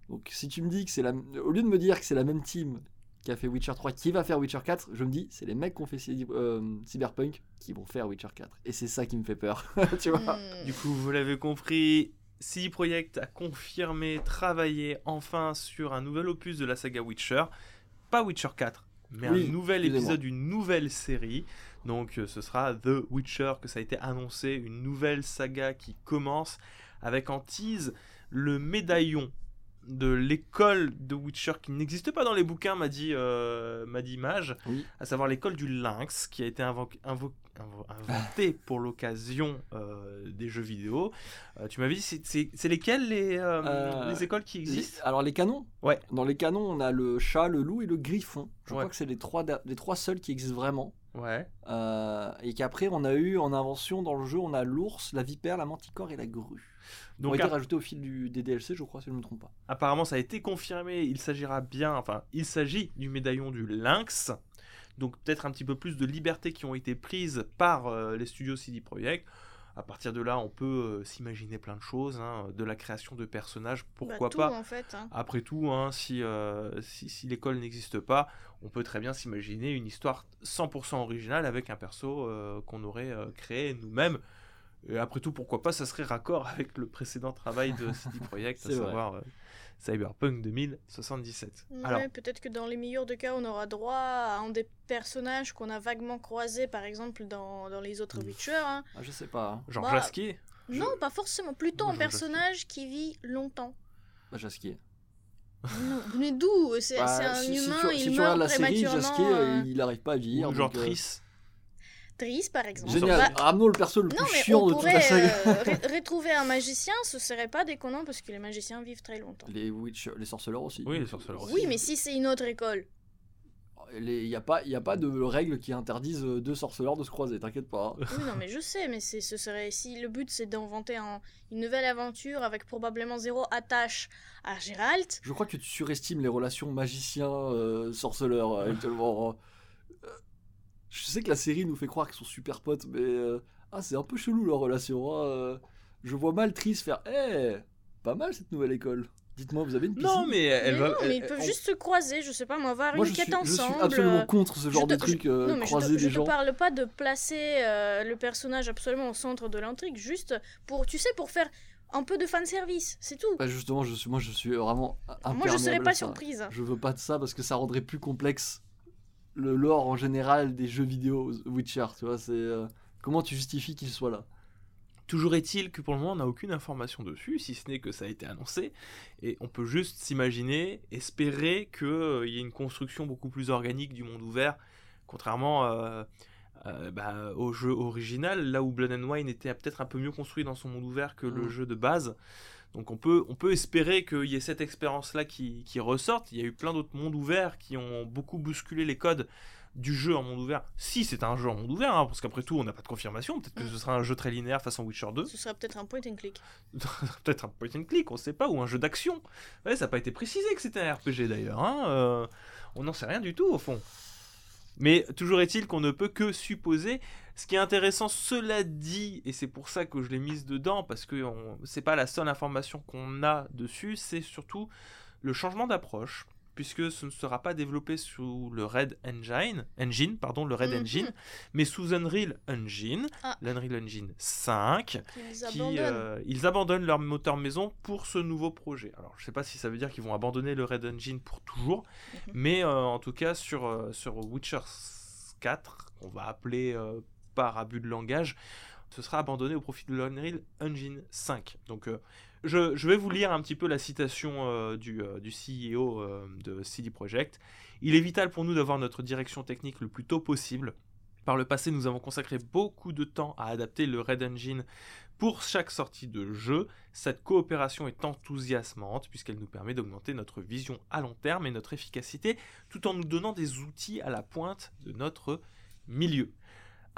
Donc si tu me dis que c'est la. Au lieu de me dire que c'est la même team qui a fait Witcher 3 qui va faire Witcher 4, je me dis c'est les mecs qui ont fait euh, Cyberpunk qui vont faire Witcher 4. Et c'est ça qui me fait peur. tu vois Hmm. Du coup, vous l'avez compris, CD Projekt a confirmé travailler enfin sur un nouvel opus de la saga Witcher. Pas Witcher 4, mais Oui, un nouvel épisode d'une nouvelle série. Donc, euh, ce sera The Witcher que ça a été annoncé, une nouvelle saga qui commence avec en tease le médaillon de l'école de Witcher qui n'existe pas dans les bouquins, m'a dit, euh, m'a dit Mage, Oui. à savoir l'école du lynx qui a été invo- invo- invo- inventée pour l'occasion euh, des jeux vidéo. Euh, tu m'avais dit, c'est- lesquelles les, les écoles qui Les- existent alors les canons Ouais. Dans les canons, on a le chat, le loup et le griffon. Je Ouais. crois que c'est les trois, les trois seuls qui existent vraiment. Ouais. Euh, et qu'après, on a eu en invention dans le jeu, on a l'ours, la vipère, la manticore et la grue. Ils ont Donc été rajoutés au fil du, des DLC, je crois, si je ne me trompe pas. apparemment, ça a été confirmé. Il s'agira bien, enfin, il s'agit du médaillon du lynx. Donc peut-être un petit peu plus de liberté qui ont été prises par euh, les studios CD Projekt. À partir de là, on peut euh, s'imaginer plein de choses, hein, de la création de personnages, pourquoi Bah, tout, pas. en fait. hein. Après tout, hein, si, euh, si, si l'école n'existe pas, on peut très bien s'imaginer une histoire 100% originale avec un perso euh, qu'on aurait euh, créé nous-mêmes. Et après tout, pourquoi pas, ça serait raccord avec le précédent travail de CD Projekt, à vrai. savoir euh, Cyberpunk 2077. Alors, Ouais, peut-être que dans les meilleurs des cas, on aura droit à un des personnages qu'on a vaguement croisés, par exemple, dans, dans les autres Ouf. Witcher. hein. Ah, je sais pas. Jean bah, Je- Non, pas forcément. Plutôt un personnage qui vit longtemps. Bah, Jasquier. non, mais d'où? C'est Bah, c'est un si, si humain, tu, il si tu meurt regardes la série, prématurément. Jasquier, euh, euh, il n'arrive pas à vieillir. ou genre donc, euh, Triss Triss, par exemple. Génial. Bah, Ramenons le perso le non, plus mais chiant on de toute la saga. euh, ré- retrouver un magicien, ce serait pas déconnant parce que les magiciens vivent très longtemps. Les, Witch, les sorceleurs aussi. Oui, les sorceleurs aussi. Oui, mais si c'est une autre école. Il n'y a, pas- y a pas de règles qui interdisent euh, deux sorceleurs de se croiser, t'inquiète pas. hein. Oui, non, mais je sais, mais c'est, ce serait si le but c'est d'inventer un- une nouvelle aventure avec probablement zéro attache à Gérald. Je crois que tu surestimes les relations magicien-sorceleur euh, actuellement. Je sais que la série nous fait croire qu'ils sont super potes, mais euh, ah, c'est un peu chelou leur relation. hein, euh. Je vois mal Triss faire Eh, pas mal cette nouvelle école. Dites-moi, vous avez une piscine Non, mais elle mais va. non, mais ils peuvent on- juste se croiser, je sais pas, moi, avoir Moi, une je suis, quête je suis ensemble. absolument euh, contre ce genre de truc, je- euh, non, mais je croiser te, je des te gens. parle pas de placer euh, le personnage absolument au centre de l'intrigue, juste pour, tu sais, pour faire un peu de fanservice, c'est tout. Bah, justement, je suis, moi je suis vraiment Moi, je serais imperméable pas surprise. Je veux pas de ça parce que ça rendrait plus complexe le lore en général des jeux vidéo Witcher, tu vois, c'est euh, comment tu justifies qu'il soit là? Toujours est-il que pour le moment, on n'a aucune information dessus, si ce n'est que ça a été annoncé. Et on peut juste s'imaginer, espérer qu'il y ait une construction beaucoup plus organique du monde ouvert, contrairement euh, euh, bah, au jeu original, là où Blood and Wine était peut-être un peu mieux construit dans son monde ouvert que le Mhm. jeu de base. Donc on peut, on peut espérer qu'il y ait cette expérience-là qui, qui ressorte. Il y a eu plein d'autres mondes ouverts qui ont beaucoup bousculé les codes du jeu en monde ouvert. Si c'est un jeu en monde ouvert, hein, parce qu'après tout, on n'a pas de confirmation. Peut-être que ce sera un jeu très linéaire façon Witcher 2. Ce serait peut-être un point and click. peut-être un point and click, on sait pas, ou un jeu d'action. Ouais, ça n'a pas été précisé que c'était un RPG d'ailleurs. hein, euh, on n'en sait rien du tout au fond. Mais toujours est-il qu'on ne peut que supposer. Ce qui est intéressant, cela dit, et c'est pour ça que je l'ai mise dedans, parce que c'est pas la seule information qu'on a dessus, c'est surtout le changement d'approche, puisque ce ne sera pas développé sous le Red Engine, Engine pardon, le Red Mhm. Engine, mais sous Unreal Engine, Ah. l'Unreal Engine 5, Ils qui, abandonnent. euh, ils abandonnent leur moteur maison pour ce nouveau projet. Alors, je sais pas si ça veut dire qu'ils vont abandonner le Red Engine pour toujours, Mhm. mais euh, en tout cas, sur, euh, sur Witcher 4, on va appeler par abus de langage, ce sera abandonné au profit de l'Unreal Engine 5. Donc, euh, je, vais vous lire un petit peu la citation euh, du, euh, du CEO de CD Projekt. Il est vital pour nous d'avoir notre direction technique le plus tôt possible. Par le passé, nous avons consacré beaucoup de temps à adapter le Red Engine pour chaque sortie de jeu. Cette coopération est enthousiasmante puisqu'elle nous permet d'augmenter notre vision à long terme et notre efficacité tout en nous donnant des outils à la pointe de notre milieu.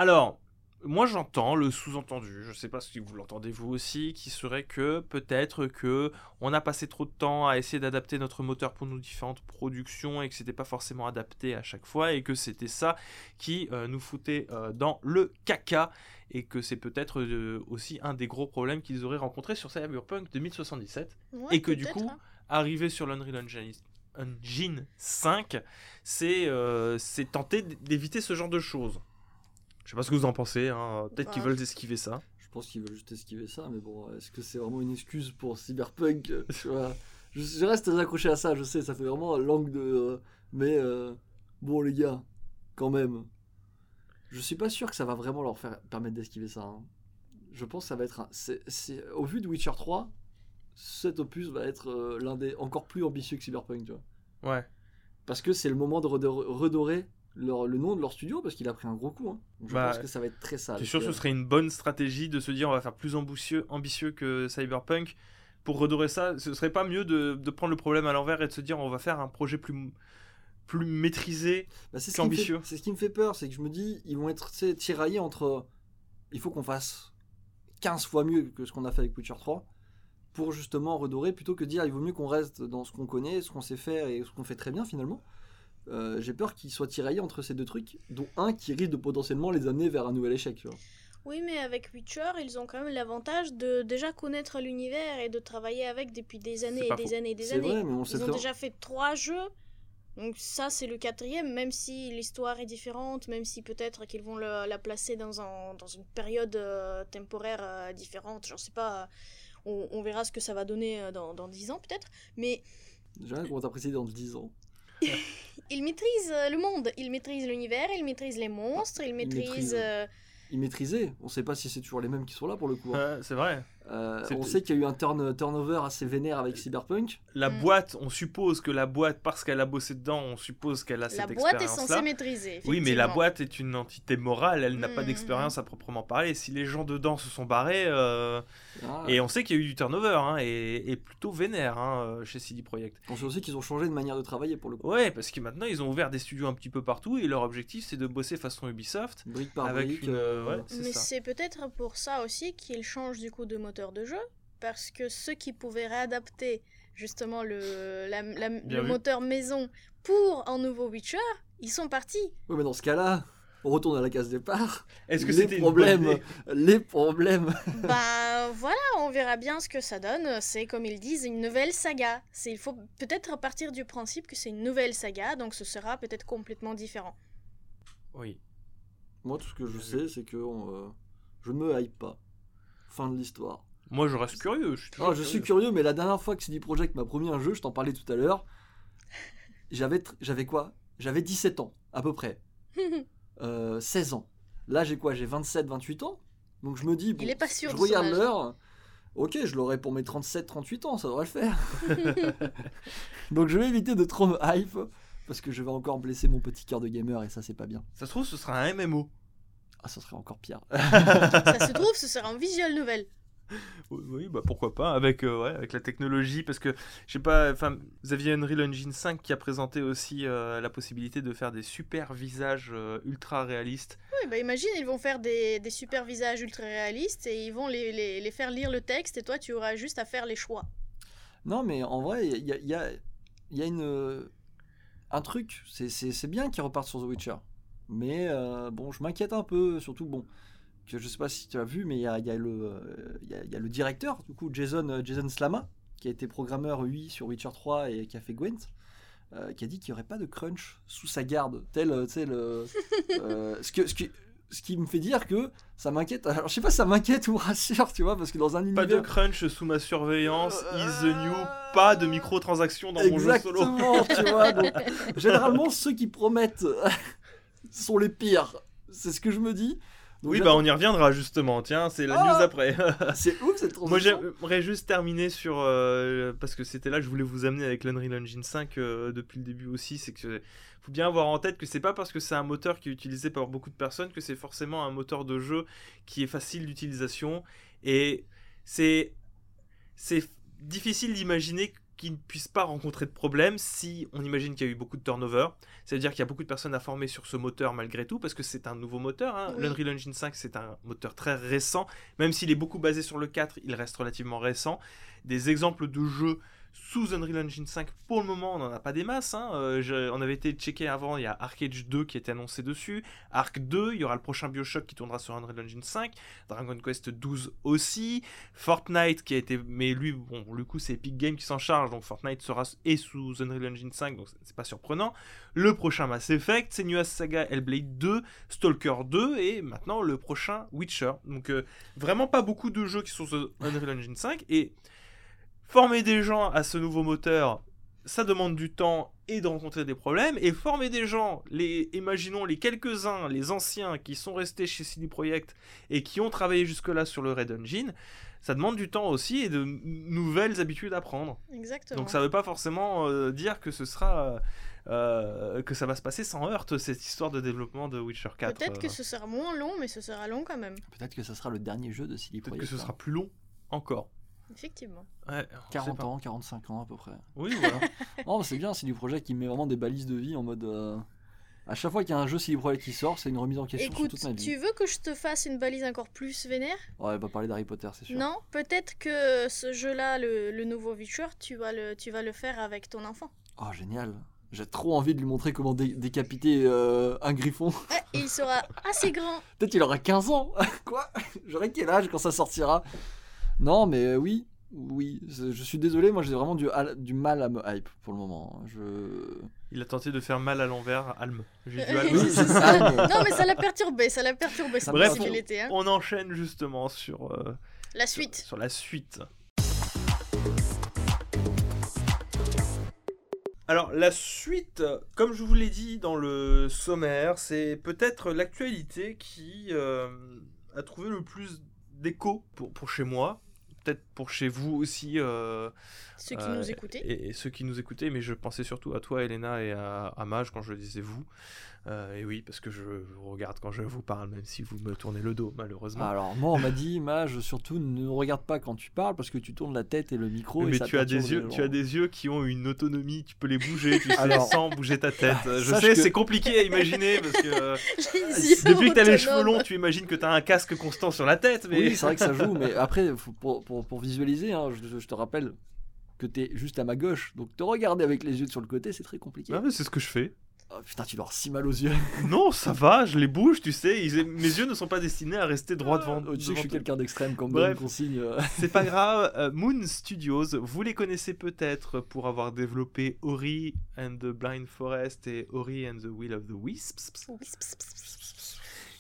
Alors, moi j'entends le sous-entendu, je sais pas si vous l'entendez vous aussi, qui serait que peut-être que on a passé trop de temps à essayer d'adapter notre moteur pour nos différentes productions et que c'était pas forcément adapté à chaque fois et que c'était ça qui euh, nous foutait euh, dans le caca et que c'est peut-être euh, aussi un des gros problèmes qu'ils auraient rencontrés sur Cyberpunk 2077 Ouais, et que du coup hein. arriver sur l'Unreal Engine, Engine 5 c'est euh, c'est tenter d'éviter ce genre de choses. Je sais pas ce que vous en pensez, hein. peut-être qu'ils Bah, veulent esquiver ça. Je pense qu'ils veulent juste esquiver ça, mais bon, est-ce que c'est vraiment une excuse pour Cyberpunk euh, tu vois? Je, je reste très accroché à ça, je sais, ça fait vraiment langue de. euh, mais euh, bon, les gars, quand même. Je suis pas sûr que ça va vraiment leur faire permettre d'esquiver ça. hein. Je pense que ça va être un. au vu de Witcher 3, cet opus va être euh, l'un des encore plus ambitieux que Cyberpunk, tu vois. Ouais. Parce que c'est le moment de redor- redorer leur- le nom de leur studio, parce qu'il a pris un gros coup. hein. Donc je Bah, pense que ça va être très sale. Je suis sûr que ce serait une bonne stratégie de se dire on va faire plus ambitieux, ambitieux que Cyberpunk. Pour redorer ça, ce serait pas mieux de, de prendre le problème à l'envers et de se dire on va faire un projet plus, plus maîtrisé Bah, c'est ce, qui me fait- ambitieux. c'est ce qui me fait peur, c'est que je me dis, ils vont être tiraillés entre. Il faut qu'on fasse 15 fois mieux que ce qu'on a fait avec Witcher 3 pour justement redorer, plutôt que de dire il vaut mieux qu'on reste dans ce qu'on connaît, ce qu'on sait faire et ce qu'on fait très bien finalement. Euh, J'ai peur qu'ils soient tiraillés entre ces deux trucs, dont un qui risque de potentiellement les amener vers un nouvel échec. Tu vois. Oui, mais avec Witcher, ils ont quand même l'avantage de déjà connaître l'univers et de travailler avec depuis des années et des faux. années et des C'est années. vrai, mais on sait Ils ont très déjà fait trois jeux. Donc ça, c'est le quatrième, même si l'histoire est différente, même si peut-être qu'ils vont le- la placer dans, un, dans une période euh, temporaire euh, différente, j'en sais pas, on, on verra ce que ça va donner euh, dans, dans 10 ans peut-être, mais Déjà, qu'on t'apprécie dans 10 ans? ils maîtrisent euh, le monde, ils maîtrisent l'univers, ils maîtrisent les monstres, ils maîtrisent... maîtrisent, euh, Ils maîtrisaient, on sait pas si c'est toujours les mêmes qui sont là pour le coup. hein. Ouais, c'est vrai. Euh, on sait qu'il y a eu un turn- turnover assez vénère avec Cyberpunk. La Mm. boîte, on suppose que la boîte, parce qu'elle a bossé dedans, on suppose qu'elle a la cette boîte est censée maîtriser. Oui, mais la boîte est une entité morale, elle n'a pas Mhm. d'expérience à proprement parler. Si les gens dedans se sont barrés, euh, Ah, et on sait qu'il y a eu du turnover, hein, et, et plutôt vénère hein, euh, chez CD Projekt. On sait aussi qu'ils ont changé de manière de travailler pour le coup. Ouais, parce que maintenant ils ont ouvert des studios un petit peu partout, et leur objectif c'est de bosser façon Ubisoft. Brique par Avec brique. une, euh, ouais. C'est Mais c'est peut-être pour ça aussi qu'ils changent du coup de moteur de jeu, parce que ceux qui pouvaient réadapter justement le, la- la- Bien le vu. moteur maison pour un nouveau Witcher, ils sont partis. Ouais, mais dans ce cas-là, on retourne à la case départ. Est-ce que c'était problèmes, les problèmes. bah voilà, on verra bien ce que ça donne. C'est comme ils disent une nouvelle saga. C'est il faut peut-être partir du principe que c'est une nouvelle saga, donc ce sera peut-être complètement différent. Oui. Moi, tout ce que je sais, c'est que euh, je ne me hype pas. Fin de l'histoire. Moi je reste curieux. Je suis, Ah, je suis curieux, mais la dernière fois que CD Projekt m'a promis un jeu, je t'en parlais tout à l'heure, j'avais j'avais quoi? J'avais 17 ans, à peu près. Euh, 16 ans. Là, j'ai quoi? J'ai 27, 28 ans? Donc je me dis, bon, est pas sûr je regarde l'heure. Ok, je l'aurai pour mes 37, 38 ans, ça devrait le faire. Donc je vais éviter de trop me hype, parce que je vais encore blesser mon petit cœur de gamer, et ça, c'est pas bien. Ça se trouve ce sera un MMO. Ah, ça serait encore pire. ça se trouve, ce sera un visual novel. Oui, bah pourquoi pas avec euh, ouais, avec la technologie parce que je sais pas enfin vous aviez Unreal Engine 5 qui a présenté aussi euh, la possibilité de faire des super visages euh, ultra réalistes. Oui, bah imagine, ils vont faire des, des super visages ultra réalistes et ils vont les, les- les faire lire le texte et toi tu auras juste à faire les choix. Non, mais en vrai, il y a, il y a- y a une, un truc. C'est- C'est c'est bien qu'ils repartent sur The Witcher. Mais euh, bon, je m'inquiète un peu, surtout, bon, que je sais pas si tu as vu, mais il y a, y a le, euh, il y a- il y a le directeur, du coup, Jason, euh, Jason Slama, qui a été programmeur UI sur Witcher 3 et qui a fait Gwent. euh, qui a dit qu'il n'y aurait pas de crunch sous sa garde, tel, euh, ce, que, ce, qui, ce qui me fait dire que ça m'inquiète. Alors, je sais pas si ça m'inquiète ou rassure, tu vois, parce que dans un Pas univers. de crunch sous ma surveillance, Euh, is the new, pas de microtransactions dans mon jeu solo. Exactement, tu vois. Donc, généralement, ceux qui promettent sont les pires. C'est ce que je me dis. Donc, Oui, bah on y reviendra justement. Tiens, c'est la Ah news après. C'est ouf cette transition. Moi j'aimerais juste terminer sur euh, parce que c'était là je voulais vous amener avec l'Unreal Engine 5 euh, depuis le début aussi, c'est que faut bien avoir en tête que c'est pas parce que c'est un moteur qui est utilisé par beaucoup de personnes que c'est forcément un moteur de jeu qui est facile d'utilisation et c'est c'est difficile d'imaginer qui ne puisse pas rencontrer de problème si on imagine qu'il y a eu beaucoup de turnover. C'est-à-dire qu'il y a beaucoup de personnes à former sur ce moteur malgré tout, parce que c'est un nouveau moteur. Hein. Oui. L'Unreal Engine 5, c'est un moteur très récent. Même s'il est beaucoup basé sur le 4, il reste relativement récent. Des exemples de jeux sous Unreal Engine 5, pour le moment, on n'en a pas des masses. hein. Euh, on avait été checké avant, il y a Arc Age 2 qui était annoncé dessus. Arc 2, il y aura le prochain Bioshock qui tournera sur Unreal Engine 5. Dragon Quest 12 aussi. Fortnite qui a été. Mais lui, bon, le coup, c'est Epic Games qui s'en charge, donc Fortnite sera et sous Unreal Engine 5, donc c'est pas surprenant. Le prochain Mass Effect, Senua's Saga Hellblade 2, Stalker 2 et maintenant le prochain Witcher. Donc euh, vraiment pas beaucoup de jeux qui sont sur Unreal Engine 5 et former des gens à ce nouveau moteur, ça demande du temps et de rencontrer des problèmes. Et former des gens, les, imaginons les quelques-uns, les anciens qui sont restés chez CD Projekt et qui ont travaillé jusque-là sur le Red Engine, ça demande du temps aussi et de nouvelles habitudes à prendre. Exactement. Donc ça veut pas forcément euh, dire que ce sera euh, que ça va se passer sans heurte cette histoire de développement de Witcher 4. Peut-être que euh. ce sera moins long, mais ce sera long quand même. Peut-être que ce sera le dernier jeu de CD peut-être Projekt. que ce hein. sera plus long encore. Effectivement. Ouais, on sait 40 pas. ans, 45 ans à peu près. Oui, voilà. Non, c'est bien, CD Projekt qui met vraiment des balises de vie en mode. euh, À chaque fois qu'il y a un jeu CD Projekt qui sort, c'est une remise en question Écoute, sur toute ma vie. tu veux que je te fasse une balise encore plus vénère? Ouais, elle va parler d'Harry Potter, c'est sûr. Non, peut-être que ce jeu-là, le, le nouveau Witcher, tu vas le, tu vas le faire avec ton enfant. Oh, génial. J'ai trop envie de lui montrer comment dé- décapiter euh, un griffon. Ouais, il sera assez grand. Peut-être qu'il aura 15 ans. Quoi? J'aurai quel âge quand ça sortira? Non, mais euh, oui. Oui, je suis désolé, moi j'ai vraiment du, mal à me hype pour le moment. Je... Il a tenté de faire mal à l'envers, Alm. J'ai du Oui, Alm. Oui, c'est ça. mais- Non, mais ça l'a perturbé, ça l'a perturbé, Bref, était. Hein. On enchaîne justement sur, euh, La sur- suite. sur la suite. Alors la suite, comme je vous l'ai dit dans le sommaire, c'est peut-être l'actualité qui euh, a trouvé le plus d'écho pour, pour chez moi, peut-être pour chez vous aussi. euh, Ceux qui euh, nous écoutaient. Et, et ceux qui nous écoutaient, mais je pensais surtout à toi, Elena, et à, à Mage quand je disais vous. Euh, et oui, parce que je vous regarde quand je vous parle, même si vous me tournez le dos, malheureusement. Alors, moi on m'a dit, Mage, surtout ne regarde pas quand tu parles parce que tu tournes la tête et le micro. et mais ça tu as des yeux, tu as des yeux qui ont une autonomie, tu peux les bouger, tu sais, Alors, sans bouger ta tête. Je sache sais, que- c'est compliqué à imaginer parce que euh, depuis que t'as les cheveux longs, tu imagines que t'as un casque constant sur la tête, mais Oui, c'est vrai que ça joue, mais après, pour, pour, pour visualiser, hein, je, je te rappelle que t'es juste à ma gauche, donc te regarder avec les yeux sur le côté, c'est très compliqué. Ah, mais c'est ce que je fais. Oh, putain, tu avoir si mal aux yeux. Non, ça va, je les bouge, tu sais. ils- mes yeux ne sont pas destinés à rester droit devant. Oh, tu sais que je suis quelqu'un d'extrême comme Bref. consigne. euh. C'est pas grave. euh, Moon Studios, vous les connaissez peut-être pour avoir développé Ori and the Blind Forest et Ori and the Will of the Wisps,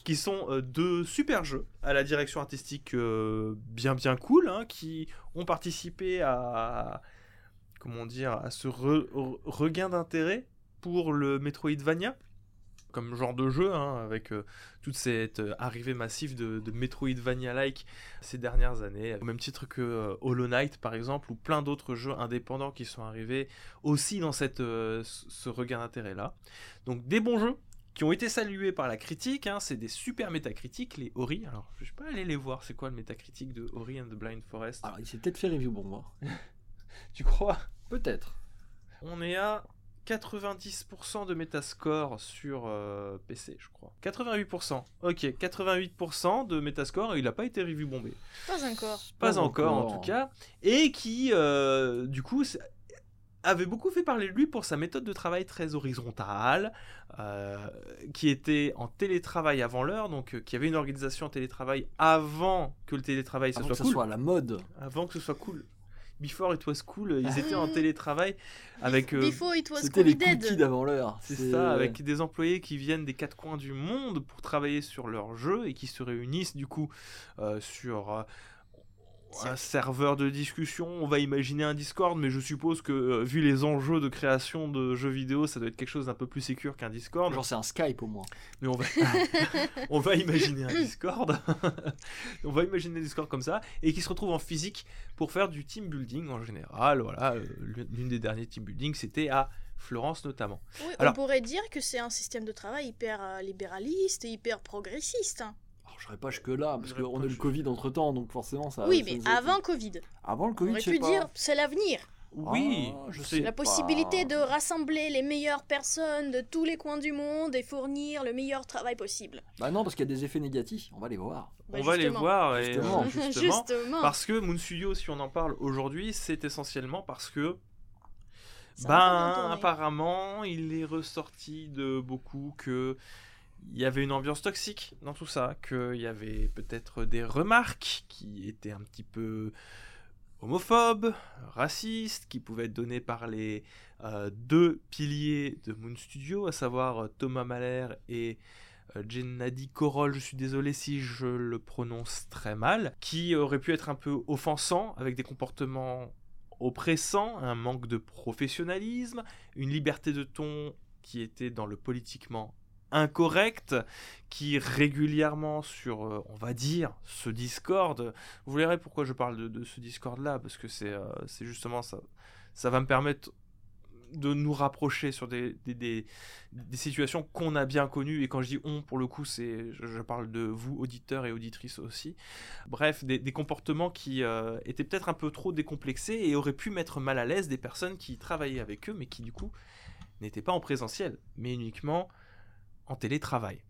qui sont euh, deux super jeux à la direction artistique euh, bien bien cool, hein, qui ont participé à comment dire à ce re- re- regain d'intérêt pour le Metroidvania comme genre de jeu, hein, avec euh, toute cette euh, arrivée massive de, de Metroidvania-like ces dernières années, au même titre que euh, Hollow Knight par exemple, ou plein d'autres jeux indépendants qui sont arrivés aussi dans cette, euh, ce regain d'intérêt-là. Donc des bons jeux qui ont été salués par la critique, hein, c'est des super métacritiques, les Ori. Alors je vais pas aller les voir, c'est quoi le métacritique de Ori and the Blind Forest? Alors, il s'est peut-être fait review pour moi. Tu crois? Peut-être. On est à 90% de Metascore sur euh, PC, je crois. 88%. Ok, 88% de Metascore, il n'a pas été review bombé. Pas encore. Pas, Pas encore, encore. en tout cas. Et qui, euh, du coup, avait beaucoup fait parler de lui pour sa méthode de travail très horizontale, euh, qui était en télétravail avant l'heure, donc euh, qui avait une organisation en télétravail avant que le télétravail ce Avant soit que ça cool. soit à la mode. Avant que ce soit cool. Before it was cool, ils étaient en télétravail avec... euh, Before it was C'était les Covid. cookies d'avant l'heure. c'est ça, avec des employés qui viennent des quatre coins du monde pour travailler sur leur jeu et qui se réunissent du coup euh, sur euh, un serveur de discussion. On va imaginer un Discord, mais je suppose que euh, vu les enjeux de création de jeux vidéo, ça doit être quelque chose d'un peu plus sécure qu'un Discord. Genre, c'est un Skype au moins. Mais on va, on va imaginer un Discord. on va imaginer un Discord comme ça et qui se retrouve en physique pour faire du team building en général. Voilà, euh, l'une des derniers team building, c'était à Florence notamment. Oui, Alors- on pourrait dire que c'est un système de travail hyper euh, libéraliste et hyper progressiste. hein. Serais pas jusque là, parce qu'on a eu le Covid entre temps, donc forcément ça. oui, ça mais avant Covid. Avant le On Covid, aurait je sais pu pas. dire c'est l'avenir. Oui, Ah, je c'est- sais La pas. possibilité de rassembler les meilleures personnes de tous les coins du monde et fournir le meilleur travail possible. Bah non, parce qu'il y a des effets négatifs, on va les voir. Bah, on va les voir et Justement. justement, Justement. parce que Moon Studio, si on en parle aujourd'hui, c'est essentiellement parce que Ben, apparemment, il est ressorti de beaucoup que il y avait une ambiance toxique dans tout ça, qu'il y avait peut-être des remarques qui étaient un petit peu homophobes, racistes, qui pouvaient être données par les euh, deux piliers de Moon Studio, à savoir euh, Thomas Mahler et euh, Gennady Korol, je suis désolé si je le prononce très mal, qui auraient pu être un peu offensants avec des comportements oppressant, un manque de professionnalisme, une liberté de ton qui était dans le politiquement incorrect, qui régulièrement sur, euh, on va dire, ce Discord, vous verrez pourquoi je parle de, ce Discord-là, parce que c'est euh, c'est justement ça, ça va me permettre de nous rapprocher sur des, des, situations qu'on a bien connues, et quand je dis on, pour le coup, c'est je, parle de vous, auditeurs et auditrices aussi, Bref, des, des comportements qui euh, étaient peut-être un peu trop décomplexés et auraient pu mettre mal à l'aise des personnes qui travaillaient avec eux, mais qui du coup n'étaient pas en présentiel, mais uniquement en télétravail,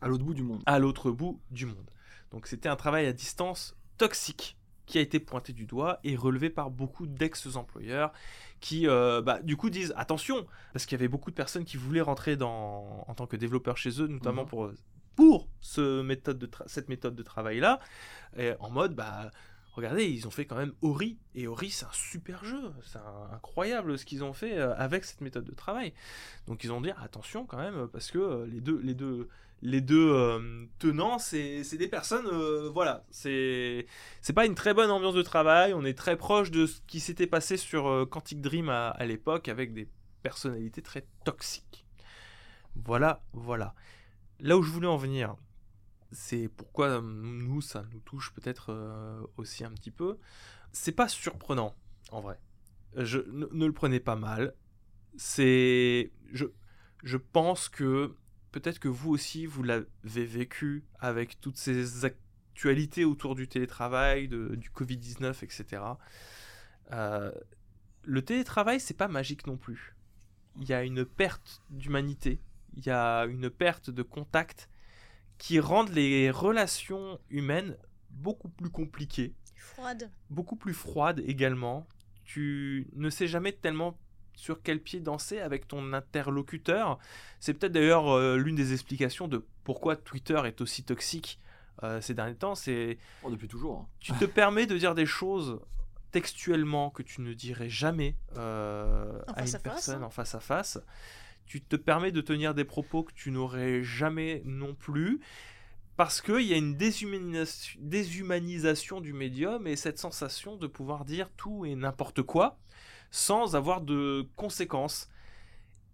À l'autre bout du monde. à l'autre bout du monde. Donc c'était un travail à distance toxique qui a été pointé du doigt et relevé par beaucoup d'ex-employeurs qui, euh, bah, du coup, disent attention, parce qu'il y avait beaucoup de personnes qui voulaient rentrer dans, en tant que développeurs chez eux, notamment Mhm. pour, pour ce méthode de cette méthode de travail-là, en mode, bah, regardez, ils ont fait quand même Ori, et Ori, c'est un super jeu, c'est incroyable ce qu'ils ont fait euh, avec cette méthode de travail. Donc ils ont dit attention quand même, parce que euh, les deux, euh, tenants, c'est des personnes, euh, voilà, c'est pas une très bonne ambiance de travail. On est très proche de ce qui s'était passé sur euh, Quantic Dream à l'époque, avec des personnalités très toxiques. Voilà, voilà. Là où je voulais en venir, c'est pourquoi euh, nous, ça nous touche peut-être euh, aussi un petit peu. C'est pas surprenant, en vrai. Je, ne, le prenez pas mal. C'est. Je, pense que peut-être que vous aussi, vous l'avez vécu avec toutes ces actualités autour du télétravail, du Covid-19, etc. Euh, le télétravail, c'est pas magique non plus. Il y a une perte d'humanité, il y a une perte de contact qui rendent les relations humaines beaucoup plus compliquées Froide. beaucoup plus froide également. Tu ne sais jamais tellement sur quel pied danser avec ton interlocuteur. C'est peut-être d'ailleurs euh, l'une des explications de pourquoi Twitter est aussi toxique euh, ces derniers temps. C'est Oh, depuis toujours. hein. tu te permets de dire des choses textuellement que tu ne dirais jamais euh, à face une à face, personne hein. en face à face. Tu te permets de tenir des propos que tu n'aurais jamais non plus. Parce qu'il y a une déshumanisation, du médium et cette sensation de pouvoir dire tout et n'importe quoi sans avoir de conséquences.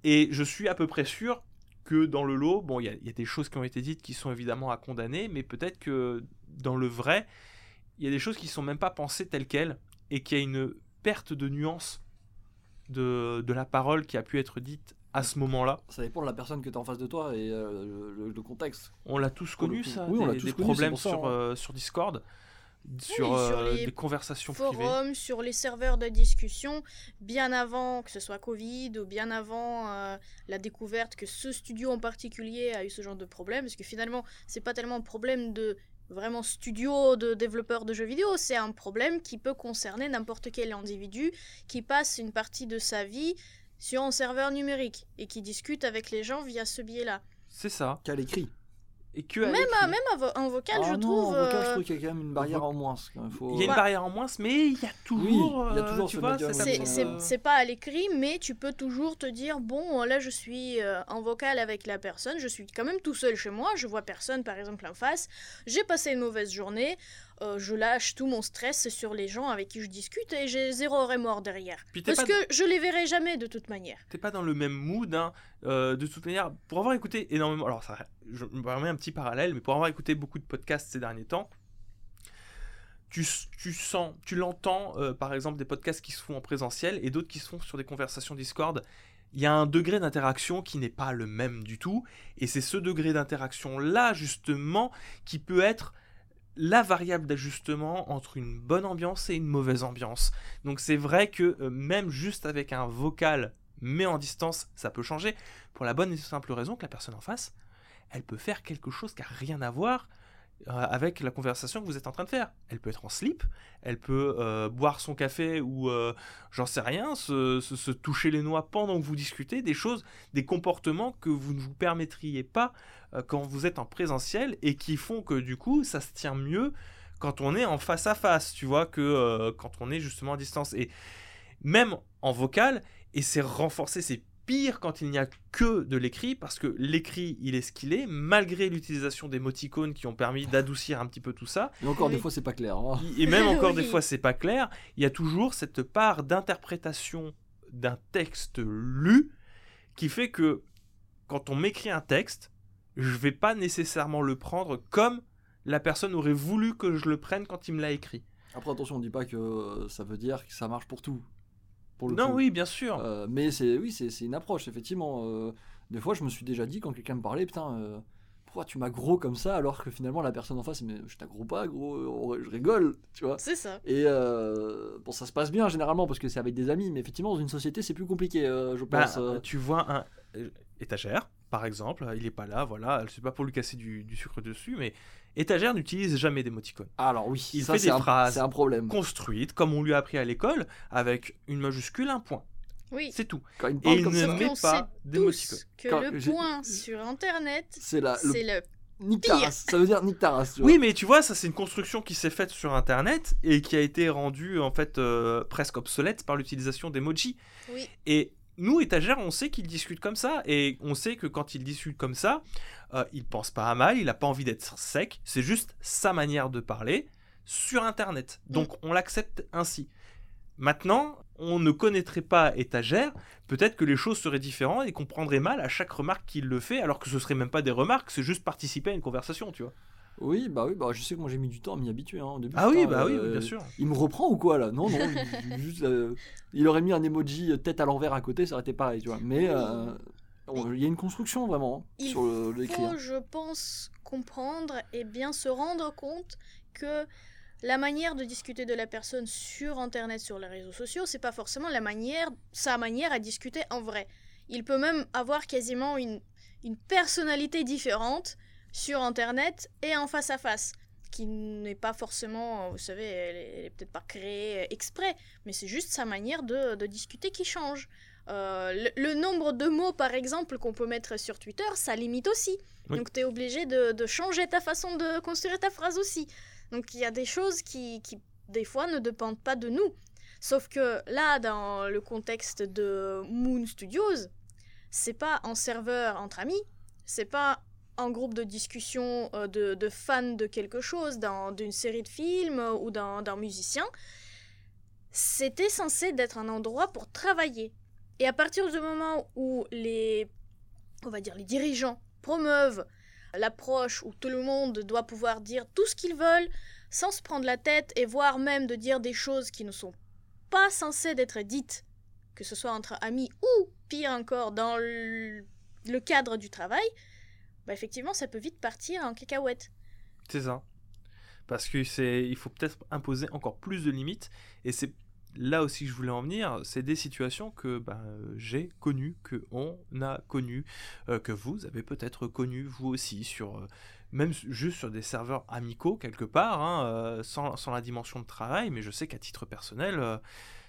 Et je suis à peu près sûr que dans le lot, bon, il y, a- des choses qui ont été dites qui sont évidemment à condamner, mais peut-être que dans le vrai, il y a des choses qui sont même pas pensées telles quelles et qu'il y a une perte de nuance de, de la parole qui a pu être dite à ce moment-là. Ça dépend de la personne que tu as en face de toi et euh, le, contexte. On l'a tous connu, ça, Oui, on des, l'a tous des connu, problèmes ça, sur, hein. euh, sur Discord, sur, sur euh, les des conversations privées. Forums, sur les serveurs de discussion, bien avant que ce soit Covid ou bien avant euh, la découverte que ce studio en particulier a eu ce genre de problème. Parce que finalement, c'est pas tellement un problème de vraiment studio de développeurs de jeux vidéo, c'est un problème qui peut concerner n'importe quel individu qui passe une partie de sa vie sur un serveur numérique et qui discute avec les gens via ce biais-là. C'est ça. Qu'à l'écrit. Et que à Même, l'écrit. même en vo- en vocal, Ah je non, trouve. en vocal, je euh, trouve qu'il y a quand même une barrière en moins. Faut- Il y a une Bah- barrière en moins, mais il y a toujours, il y a euh, toujours ce euh, c'est pas à l'écrit, mais tu peux toujours te dire bon, là je suis euh, en vocal avec la personne, je suis quand même tout seul chez moi, je vois personne par exemple en face, j'ai passé une mauvaise journée, euh, je lâche tout mon stress sur les gens avec qui je discute et j'ai zéro remords derrière. Parce que je les verrai jamais de toute manière. t'es pas dans le même mood. hein. Euh, de toute manière, pour avoir écouté énormément, alors ça, je me permets un petit parallèle, mais pour avoir écouté beaucoup de podcasts ces derniers temps, tu, tu sens, tu l'entends, euh, par exemple, des podcasts qui se font en présentiel et d'autres qui se font sur des conversations Discord. Il y a un degré d'interaction qui n'est pas le même du tout, et c'est ce degré d'interaction là justement qui peut être la variable d'ajustement entre une bonne ambiance et une mauvaise ambiance. Donc c'est vrai que euh, même juste avec un vocal mais en distance, ça peut changer pour la bonne et simple raison que la personne en face, elle peut faire quelque chose qui n'a rien à voir avec la conversation que vous êtes en train de faire. Elle peut être en slip, elle peut euh, boire son café ou euh, j'en sais rien, se, toucher les noix pendant que vous discutez, des choses, des comportements que vous ne vous permettriez pas euh, quand vous êtes en présentiel et qui font que du coup ça se tient mieux quand on est en face à face, tu vois, que euh, quand on est justement à distance. Et même en vocal, et c'est renforcé, c'est pire quand il n'y a que de l'écrit, parce que l'écrit, il est ce qu'il est, malgré l'utilisation des moticônes qui ont permis d'adoucir un petit peu tout ça. Et encore Oui. des fois, c'est pas clair. hein. Et même encore des fois, c'est pas clair. Il y a toujours cette part d'interprétation d'un texte lu qui fait que quand on m'écrit un texte, je vais pas nécessairement le prendre comme la personne aurait voulu que je le prenne quand il me l'a écrit. Après, attention, on dit pas que euh, ça veut dire que ça marche pour tout. Pour le Non, coup. oui, bien sûr. Euh, mais c'est oui, c'est c'est une approche, effectivement. Euh, des fois, je me suis déjà dit, quand quelqu'un me parlait, putain, euh, pourquoi tu m'as gros comme ça alors que finalement la personne en face, mais je t'aggro pas, gros, je rigole, tu vois. C'est ça. Et euh, bon, ça se passe bien généralement parce que c'est avec des amis, mais effectivement, dans une société, c'est plus compliqué, euh, je Bah, pense. tu vois un étagère, par exemple, il est pas là, voilà, c'est pas pour lui casser du, du sucre dessus, mais étagère n'utilise jamais d'émoticônes. Ah, alors oui, il ça, fait c'est des un- phrases un problème. Construite, comme on lui a appris à l'école, avec une majuscule, un point. Oui. C'est tout. Quand il me Et il ne met pas d'émoticônes. que Quand le point sur Internet, c'est la le c'est le Nick. Taras, ça veut dire Nick Taras, tu vois. Oui, mais tu vois, ça c'est une construction qui s'est faite sur Internet et qui a été rendue en fait euh, presque obsolète par l'utilisation d'emoji. Oui. Et nous, étagères, on sait qu'ils discutent comme ça et on sait que quand ils discutent comme ça, euh, il pense pas à mal, il a pas envie d'être sec, c'est juste sa manière de parler sur Internet. Donc on l'accepte ainsi. Maintenant, on ne connaîtrait pas étagère, peut-être que les choses seraient différentes et qu'on prendrait mal à chaque remarque qu'il le fait, alors que ce serait même pas des remarques, c'est juste participer à une conversation, tu vois. Oui, bah oui, bah je sais que moi j'ai mis du temps à m'y habituer. Hein, au début, Ah oui, bah oui, euh, oui, bien sûr. Il me reprend ou quoi là? Non, non, il- juste, euh, il aurait mis un emoji euh, tête à l'envers à côté, ça aurait été pareil, tu vois. Mais euh, il y a une construction vraiment hein, Il sur le- l'écrit. faut, hein. je pense, comprendre et bien se rendre compte que la manière de discuter de la personne sur Internet, sur les réseaux sociaux, c'est pas forcément la manière, sa manière à discuter en vrai. Il peut même avoir quasiment une, une personnalité différente sur Internet et en face à face, qui n'est pas forcément, vous savez, elle est, elle est peut-être pas créée exprès, mais c'est juste sa manière de, de discuter qui change. Euh, le, le nombre de mots, par exemple, qu'on peut mettre sur Twitter, ça limite aussi. Oui. Donc tu es obligé de, de changer ta façon de construire ta phrase aussi. Donc il y a des choses qui, qui, des fois, ne dépendent pas de nous. Sauf que là, dans le contexte de Moon Studios, c'est pas en serveur entre amis, c'est pas un groupe de discussion euh, de, fans de quelque chose, d'une série de films euh, ou d'un musicien. C'était censé d'être un endroit pour travailler. Et à partir du moment où les, on va dire, les dirigeants promeuvent l'approche où tout le monde doit pouvoir dire tout ce qu'ils veulent sans se prendre la tête et voire même de dire des choses qui ne sont pas censées d'être dites, que ce soit entre amis ou pire encore dans le cadre du travail, bah effectivement ça peut vite partir en cacahuète. C'est ça. Parce que c'est, il faut peut-être imposer encore plus de limites. Et c'est là aussi que je voulais en venir. C'est des situations que euh, j'ai connues, que on a connues, euh, que vous avez peut-être connues vous aussi sur, euh, même juste sur des serveurs amicaux quelque part, hein, euh, sans, sans la dimension de travail. Mais je sais qu'à titre personnel,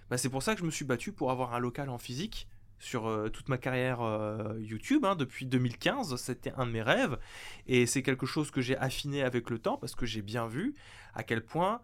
bah, c'est pour ça que je me suis battu pour avoir un local en physique sur euh, toute ma carrière euh, YouTube hein, depuis 2015. C'était un de mes rêves. Et c'est quelque chose que j'ai affiné avec le temps parce que j'ai bien vu à quel point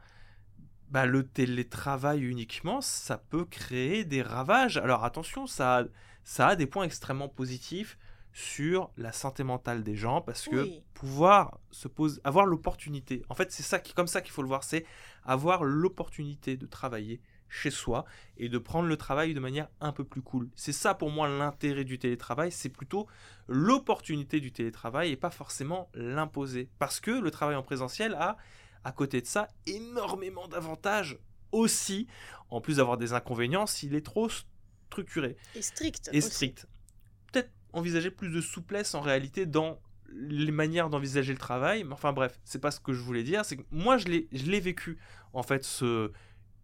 bah, le télétravail uniquement, ça peut créer des ravages. Alors attention, ça a, ça a des points extrêmement positifs sur la santé mentale des gens parce que Oui. pouvoir se poser, avoir l'opportunité, en fait c'est ça qui, comme ça qu'il faut le voir, c'est avoir l'opportunité de travailler chez soi et de prendre le travail de manière un peu plus cool. C'est ça pour moi l'intérêt du télétravail, c'est plutôt l'opportunité du télétravail et pas forcément l'imposer. Parce que le travail en présentiel a, à côté de ça, énormément d'avantages aussi, en plus d'avoir des inconvénients s'il est trop structuré Et strict. et strict. Peut-être envisager plus de souplesse en réalité dans les manières d'envisager le travail. Mais enfin bref, c'est pas ce que je voulais dire. C'est que moi, je l'ai, je l'ai vécu en fait ce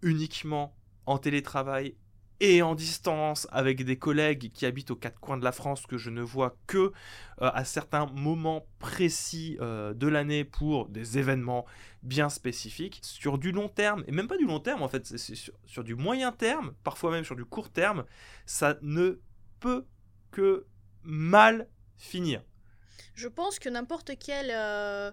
uniquement en télétravail et en distance avec des collègues qui habitent aux quatre coins de la France que je ne vois que euh, à certains moments précis euh, de l'année pour des événements bien spécifiques. Sur du long terme, et même pas du long terme en fait, c'est sur du moyen terme, parfois même sur du court terme, ça ne peut que mal finir. Je pense que n'importe quel euh,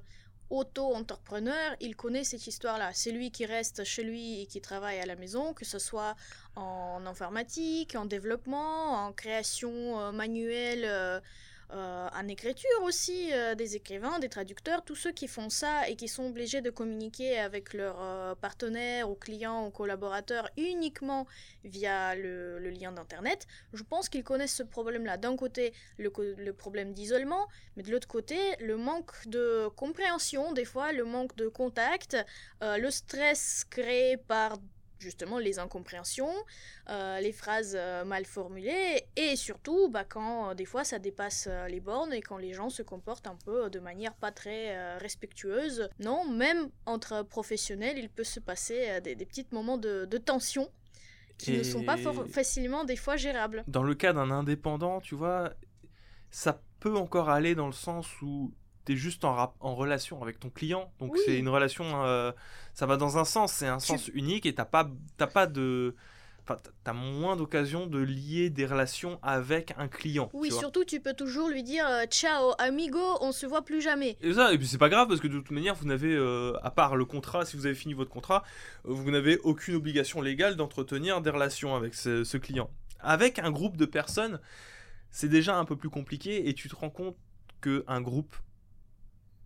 auto-entrepreneur, il connaît cette histoire-là. C'est lui qui reste chez lui et qui travaille à la maison, que ce soit en informatique, en développement, en création euh, manuelle, euh, en écriture aussi, euh, des écrivains, des traducteurs, tous ceux qui font ça et qui sont obligés de communiquer avec leurs euh, partenaires ou clients ou collaborateurs uniquement via le, lien d'Internet, je pense qu'ils connaissent ce problème-là. D'un côté, le, problème d'isolement, mais de l'autre côté, le manque de compréhension, des fois, le manque de contact, le stress créé par justement les incompréhensions, euh, les phrases euh, mal formulées, et surtout bah, quand euh, des fois ça dépasse les bornes et quand les gens se comportent un peu de manière pas très respectueuse. Non, même entre professionnels, il peut se passer des, des petits moments de, de tension qui ne sont pas facilement des fois gérables. Dans le cas d'un indépendant, tu vois, ça peut encore aller dans le sens où tu es juste en, rap- en relation avec ton client. Donc Oui. c'est une relation, euh, ça va dans un sens, c'est un Tu- sens unique et t'as pas, pas de... Enfin, t'as- moins d'occasion de lier des relations avec un client. Oui, tu surtout tu peux toujours lui dire euh, ciao amigo, on se voit plus jamais. Et ça, et puis c'est pas grave parce que de toute manière, vous n'avez, euh, à part le contrat, si vous avez fini votre contrat, vous n'avez aucune obligation légale d'entretenir des relations avec ce, ce client. Avec un groupe de personnes, c'est déjà un peu plus compliqué et tu te rends compte qu'un groupe,